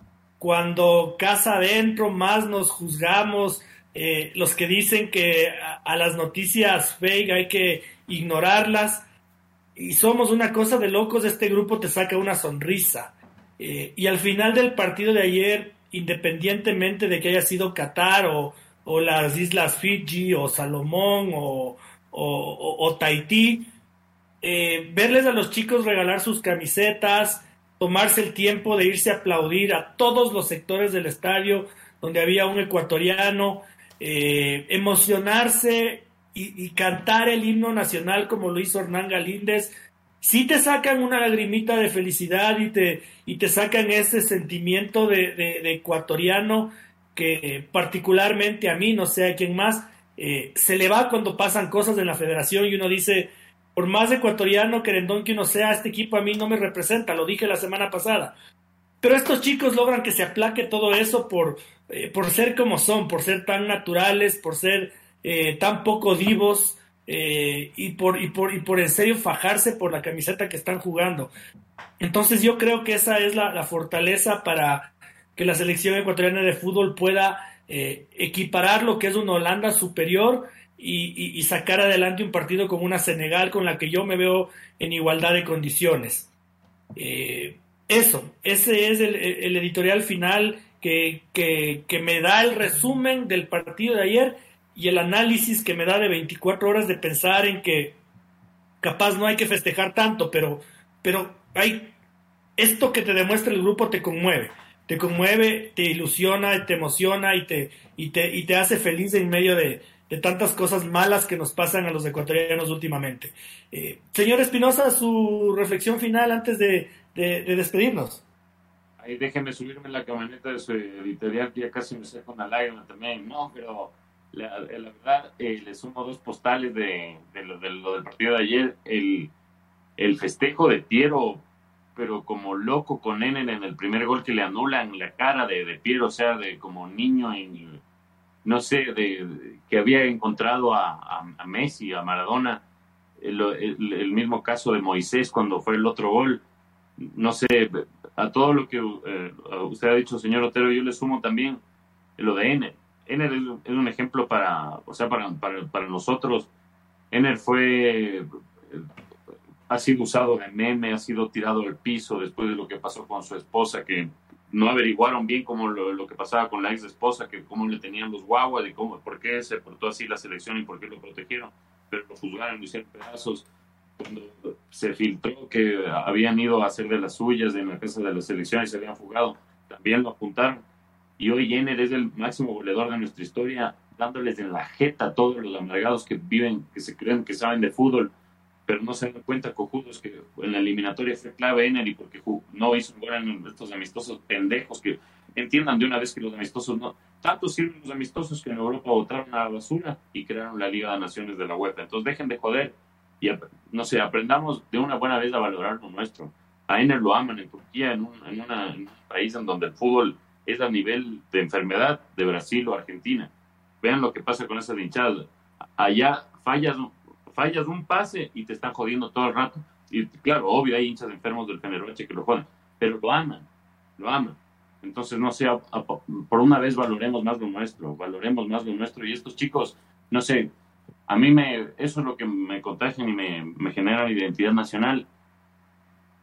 cuando casa adentro más nos juzgamos, eh, los que dicen que a, las noticias fake hay que ignorarlas, y somos una cosa de locos, este grupo te saca una sonrisa. Eh, y al final del partido de ayer, independientemente de que haya sido Qatar o, o las Islas Fiji o Salomón o, o Tahití, eh, verles a los chicos regalar sus camisetas, tomarse el tiempo de irse a aplaudir a todos los sectores del estadio donde había un ecuatoriano, eh, emocionarse y, cantar el himno nacional como lo hizo Hernán Galíndez, sí te sacan una lagrimita de felicidad y te, y te sacan ese sentimiento de, ecuatoriano que particularmente a mí, no sé a quién más, eh, se le va cuando pasan cosas en la federación y uno dice, por más ecuatoriano querendón que uno sea, este equipo a mí no me representa, lo dije la semana pasada. Pero estos chicos logran que se aplaque todo eso por, eh, por ser como son, por ser tan naturales, por ser eh, tan poco divos eh, y, por, y, por, y por en serio fajarse por la camiseta que están jugando. Entonces yo creo que esa es la, la fortaleza para que la selección ecuatoriana de fútbol pueda equiparar lo que es una Holanda superior y, sacar adelante un partido como una Senegal con la que yo me veo en igualdad de condiciones. Eh, eso, ese es el, editorial final que, que, me da el resumen del partido de ayer y el análisis que me da de 24 horas de pensar en que capaz no hay que festejar tanto, pero, pero hay esto que te demuestra el grupo te conmueve, te conmueve, te ilusiona, te emociona y te, y te, y te hace feliz en medio de, de tantas cosas malas que nos pasan a los ecuatorianos últimamente. Eh, señor Espinosa, su reflexión final antes de, despedirnos. Ahí déjenme subirme la camioneta de su editorial, que ya casi me saco una lágrima también. No, pero la, verdad, eh, le sumo dos postales de, lo, del partido de ayer. El, el festejo de Piero, pero como loco con N en el primer gol que le anulan la cara de, de Piero, o sea, de como niño en no sé, de, que había encontrado a, Messi, a Maradona, el, mismo caso de Moisés cuando fue el otro gol. No sé, a todo lo que eh, usted ha dicho, señor Otero, yo le sumo también lo de Ener. Ener es, un ejemplo para, o sea, para, para, nosotros. Ener fue, ha sido usado de meme, ha sido tirado al piso después de lo que pasó con su esposa, que no averiguaron bien cómo lo, que pasaba con la ex esposa, que cómo le tenían los guaguas y cómo, por qué se portó así la selección y por qué lo protegieron, pero lo juzgaron, lo hicieron pedazos. Cuando se filtró que habían ido a hacer de las suyas en la casa de la selección y se habían fugado, también lo apuntaron. Y hoy Jenner es el máximo goleador de nuestra historia, dándoles en la jeta a todos los amargados que viven, que se creen que saben de fútbol pero no se dan cuenta, cojudos, que en la eliminatoria fue clave y porque no hizo un en estos amistosos pendejos que entiendan de una vez que los amistosos no. Tanto sirven los amistosos que en Europa votaron a la basura y crearon la Liga de Naciones de la UEFA. Entonces dejen de joder y, no sé, aprendamos de una buena vez a valorar lo nuestro. A Ener lo aman en Turquía, en un, país en donde el fútbol es a nivel de enfermedad de Brasil o Argentina. Vean lo que pasa con esa hinchada. Allá fallas fallas un pase y te están jodiendo todo el rato. Y claro, obvio, hay hinchas enfermos del Fenerbahce que lo joden, pero lo aman, lo aman. Entonces, no sé, por una vez valoremos más lo nuestro, valoremos más lo nuestro. Y estos chicos, no sé, a mí me, eso es lo que me contagia y me, me genera identidad nacional.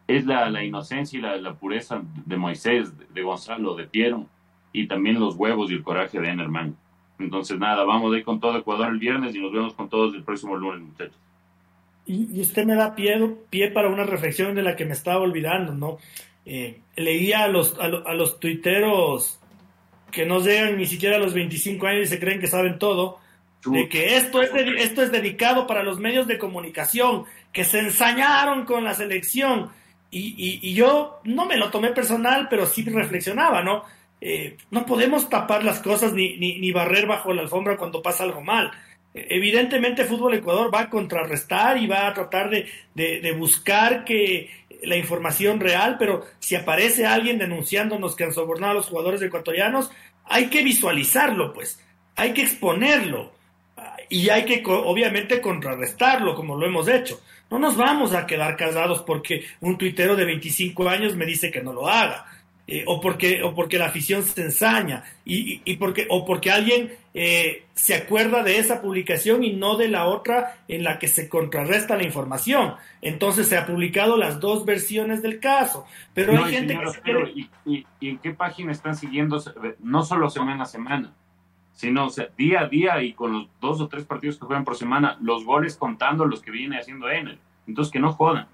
Es la, inocencia y la, la, pureza de Moisés, de, Gonzalo, de Piero, y también los huevos y el coraje de Enerman. Entonces, nada, vamos a ir con todo Ecuador el viernes y nos vemos con todos el próximo lunes, muchachos. Y, usted me da pie, pie para una reflexión de la que me estaba olvidando, ¿no? Eh, leía a los, a, los tuiteros que no llegan ni siquiera a los 25 años y se creen que saben todo, de que esto es, esto es dedicado para los medios de comunicación, que se ensañaron con la selección. Y, y, yo no me lo tomé personal, pero sí reflexionaba, ¿no? Eh, no podemos tapar las cosas ni, ni, barrer bajo la alfombra cuando pasa algo mal. Evidentemente Fútbol Ecuador va a contrarrestar y va a tratar de, de, de buscar que la información real, pero si aparece alguien denunciándonos que han sobornado a los jugadores ecuatorianos, hay que visualizarlo, pues, hay que exponerlo y hay que obviamente contrarrestarlo como lo hemos hecho. No nos vamos a quedar casados porque un tuitero de 25 años me dice que no lo haga. Eh, o, porque, o porque la afición se ensaña, y, y, porque, o porque alguien eh, se acuerda de esa publicación y no de la otra en la que se contrarresta la información. Entonces se ha publicado las dos versiones del caso. Pero hay gente que... y, en qué página están siguiendo? No solo semana a semana, sino día a día y con los dos o tres partidos que juegan por semana, los goles contando los que viene haciendo Enel. Entonces que no jodan.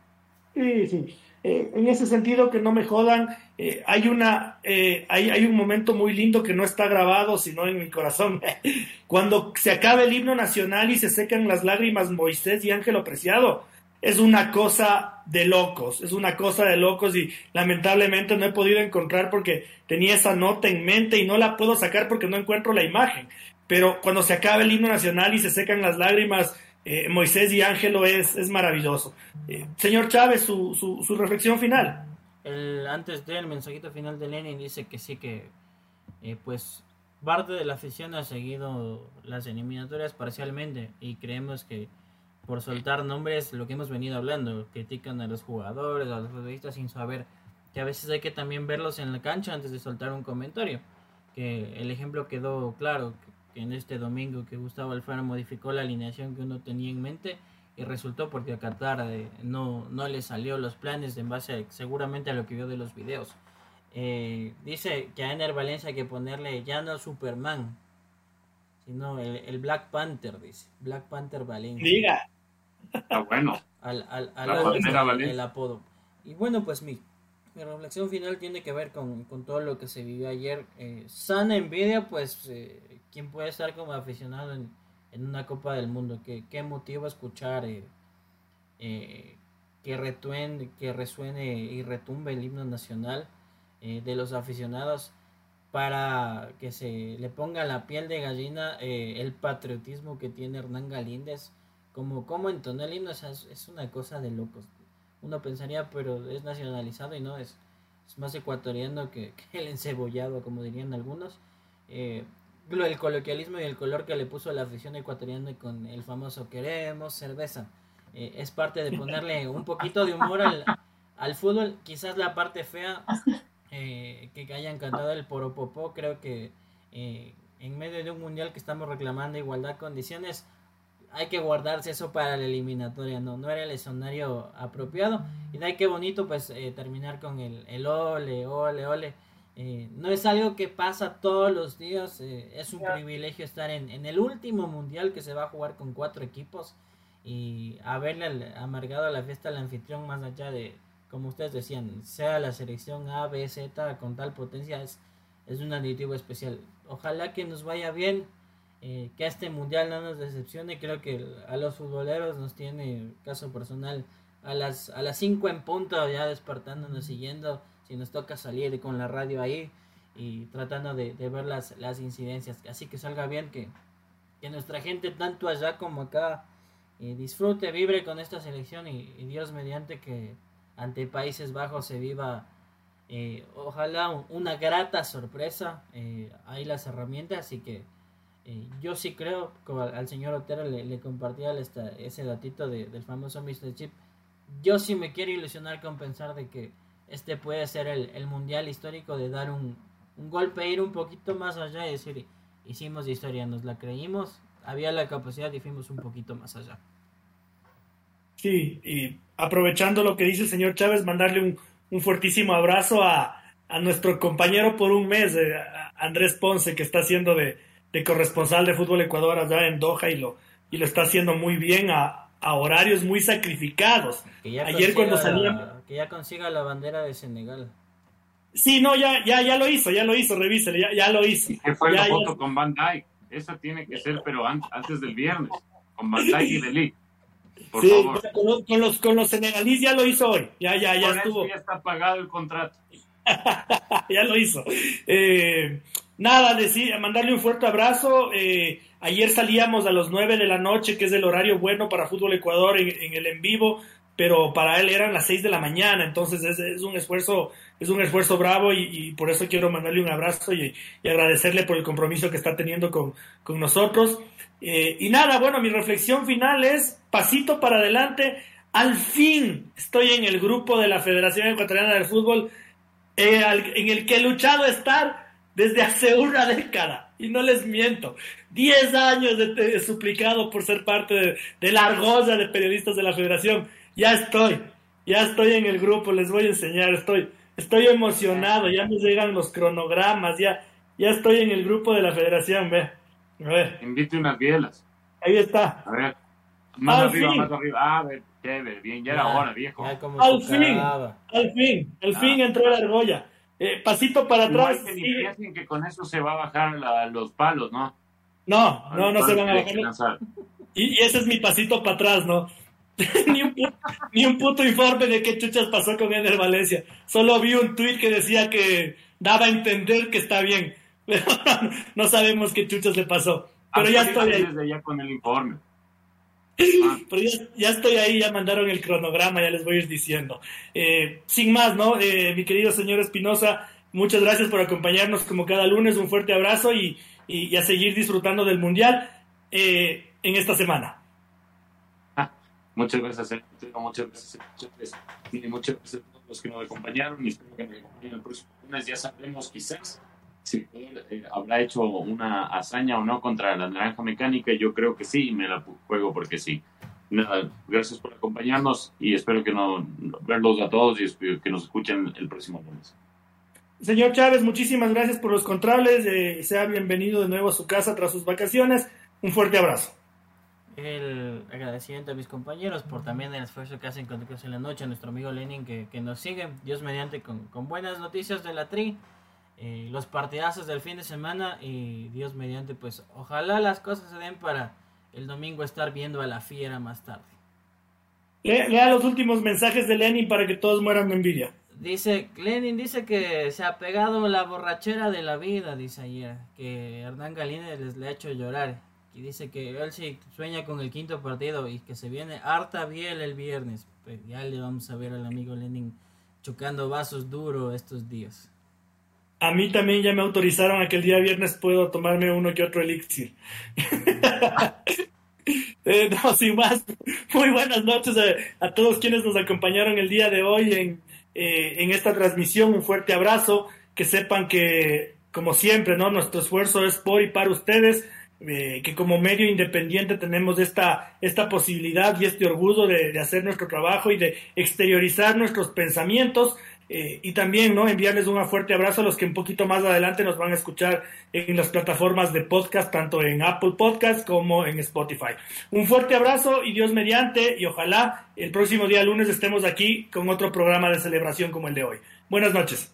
Sí, sí. Eh, en ese sentido, que no me jodan, eh, hay, una, eh, hay, hay, un momento muy lindo que no está grabado, sino en mi corazón. Cuando se acaba el himno nacional y se secan las lágrimas Moisés y Ángelo Preciado, es una cosa de locos, es una cosa de locos y lamentablemente no he podido encontrar porque tenía esa nota en mente y no la puedo sacar porque no encuentro la imagen. Pero cuando se acaba el himno nacional y se secan las lágrimas eh, Moisés y Ángelo es, es maravilloso. Eh, señor Chávez, su, su, reflexión final. El, antes del mensajito final de Lenin dice que sí que eh, pues parte de la afición ha seguido las eliminatorias parcialmente y creemos que por soltar nombres, lo que hemos venido hablando, critican a los jugadores, a los futbolistas sin saber que a veces hay que también verlos en la cancha antes de soltar un comentario. Que el ejemplo quedó claro, en este domingo que Gustavo Alfaro modificó la alineación que uno tenía en mente y resultó porque a Qatar eh, no, no le salió los planes en base seguramente a lo que vio de los videos. Eh, dice que a Ener Valencia hay que ponerle ya no Superman, sino el, Black Panther, dice. Black Panther Valencia. Diga. Está bueno. Al, al, al, el apodo. Y bueno, pues mi, mi reflexión final tiene que ver con, con todo lo que se vivió ayer. Eh, sana envidia, pues eh, ¿quién puede estar como aficionado en, una Copa del Mundo? ¿Qué, qué motivo escuchar eh, eh, que, retuene, que resuene y retumbe el himno nacional eh, de los aficionados para que se le ponga la piel de gallina el patriotismo que tiene Hernán Galíndez? Como, como entonó el himno, es, una cosa de locos. Uno pensaría, pero es nacionalizado y no es, es más ecuatoriano que, el encebollado, como dirían algunos el coloquialismo y el color que le puso la afición ecuatoriana con el famoso queremos cerveza. Eh, es parte de ponerle un poquito de humor al, al fútbol. Quizás la parte fea eh, que hayan cantado el poropopó, creo que eh, en medio de un mundial que estamos reclamando igualdad de condiciones, hay que guardarse eso para la eliminatoria, no, no era el escenario apropiado. Y de ahí qué bonito pues terminar con el, el ole, ole, ole. Eh, no es algo que pasa todos los días, eh, es un privilegio estar en, el último mundial que se va a jugar con cuatro equipos y haberle amargado la fiesta al anfitrión más allá de, como ustedes decían, sea la selección A, B, Z con tal potencia, es, es un aditivo especial. Ojalá que nos vaya bien, eh, que este mundial no nos decepcione, creo que a los futboleros nos tiene, caso personal, a las, a las 5 en punto ya despertándonos, siguiendo si nos toca salir con la radio ahí y tratando de, ver las, las, incidencias. Así que salga bien, que, que nuestra gente, tanto allá como acá, eh, disfrute, vibre con esta selección y, Dios mediante que ante Países Bajos se viva, eh, ojalá una grata sorpresa. Eh, hay las herramientas, así que yo sí creo, como al, señor Otero le compartía ese datito del famoso Mr. Chip, yo sí me quiero ilusionar con pensar de que este puede ser el, mundial histórico de dar un, golpe, ir un poquito más allá y decir, hicimos historia, nos la creímos, había la capacidad y fuimos un poquito más allá. Sí, y aprovechando lo que dice el señor Chávez, mandarle un, fuertísimo abrazo a, nuestro compañero por un mes, eh, Andrés Ponce, que está haciendo de, corresponsal de Fútbol Ecuador allá en Doha y lo, y lo está haciendo muy bien a, a horarios muy sacrificados. Ayer cuando salía... Que ya consiga la bandera de Senegal. Sí, no, ya, ya, ya lo hizo, ya lo hizo, revísele, ya, ya lo hizo. ¿Qué fue la foto con Van Dyke? esa tiene que ser, pero antes del viernes, con Bandai y Delhi. Por sí, favor. Con, los, con, los, con los senegalíes ya lo hizo hoy. Ya, ya, ya estuvo. ya está pagado el contrato. ya lo hizo. Eh, nada, decir, mandarle un fuerte abrazo. Eh, ayer salíamos a las 9 de la noche, que es el horario bueno para Fútbol Ecuador en, en el en vivo pero para él eran las 6 de la mañana, entonces es, un esfuerzo, es un esfuerzo bravo y, por eso quiero mandarle un abrazo y, agradecerle por el compromiso que está teniendo con, con nosotros. Eh, y nada, bueno, mi reflexión final es pasito para adelante. Al fin estoy en el grupo de la Federación Ecuatoriana del Fútbol eh, en el que he luchado estar desde hace una década. Y no les miento, 10 años de, suplicado por ser parte de, de la argolla de periodistas de la Federación ya estoy, ya estoy en el grupo, les voy a enseñar, estoy, estoy emocionado, ya me llegan los cronogramas, ya, ya estoy en el grupo de la federación, ve. A ver. Invite unas bielas. Ahí está. A ver. Más arriba, más arriba. Ah, ver, chévere, bien, ya, era hora, viejo. Al fin, al fin, al ah. fin entró la argolla. Eh, pasito para atrás. Que piensen que con eso se va a bajar la, los palos, ¿no? No, no, no se van a bajar. Y, y, ese es mi pasito para atrás, ¿no? ni, un puto, ni, un puto, informe de qué chuchas pasó con Ender Valencia. Solo vi un tweet que decía que daba a entender que está bien. Pero no, sabemos qué chuchas le pasó. Pero ya estoy ahí. Ya con el informe. Pero ya, estoy ahí, ya mandaron el cronograma, ya les voy a ir diciendo. Eh, sin más, ¿no? Eh, mi querido señor Espinosa, muchas gracias por acompañarnos como cada lunes. Un fuerte abrazo y, y, a seguir disfrutando del Mundial eh, en esta semana. Muchas gracias, muchas gracias, y muchas gracias a todos los que nos acompañaron y espero que nos acompañen el próximo lunes. Ya sabremos quizás si eh, habrá hecho una hazaña o no contra la naranja mecánica. Yo creo que sí, me la juego porque sí. Nada, gracias por acompañarnos y espero que no, verlos a todos y que nos escuchen el próximo lunes. Señor Chávez, muchísimas gracias por los contrales. Eh, sea bienvenido de nuevo a su casa tras sus vacaciones. Un fuerte abrazo el agradecimiento a mis compañeros por también el esfuerzo que hacen con en la noche, a nuestro amigo Lenin que, que nos sigue, Dios mediante con, con, buenas noticias de la tri, eh, los partidazos del fin de semana y Dios mediante pues ojalá las cosas se den para el domingo estar viendo a la fiera más tarde. Lea, los últimos mensajes de Lenin para que todos mueran de envidia. Dice, Lenin dice que se ha pegado la borrachera de la vida, dice ayer, que Hernán Galínez les le ha hecho llorar y dice que él sí sueña con el quinto partido y que se viene harta bien el viernes. Pues ya le vamos a ver al amigo Lenin chocando vasos duros estos días. A mí también ya me autorizaron a que el día viernes puedo tomarme uno que otro elixir. Eh, no, sin más, muy buenas noches a, todos quienes nos acompañaron el día de hoy en, eh, en esta transmisión. Un fuerte abrazo. Que sepan que, como siempre, ¿no? Nuestro esfuerzo es por y para ustedes eh, que como medio independiente tenemos esta, esta posibilidad y este orgullo de, hacer nuestro trabajo y de exteriorizar nuestros pensamientos eh, y también no enviarles un fuerte abrazo a los que un poquito más adelante nos van a escuchar en las plataformas de podcast, tanto en Apple Podcast como en Spotify. Un fuerte abrazo y Dios mediante y ojalá el próximo día lunes estemos aquí con otro programa de celebración como el de hoy. Buenas noches.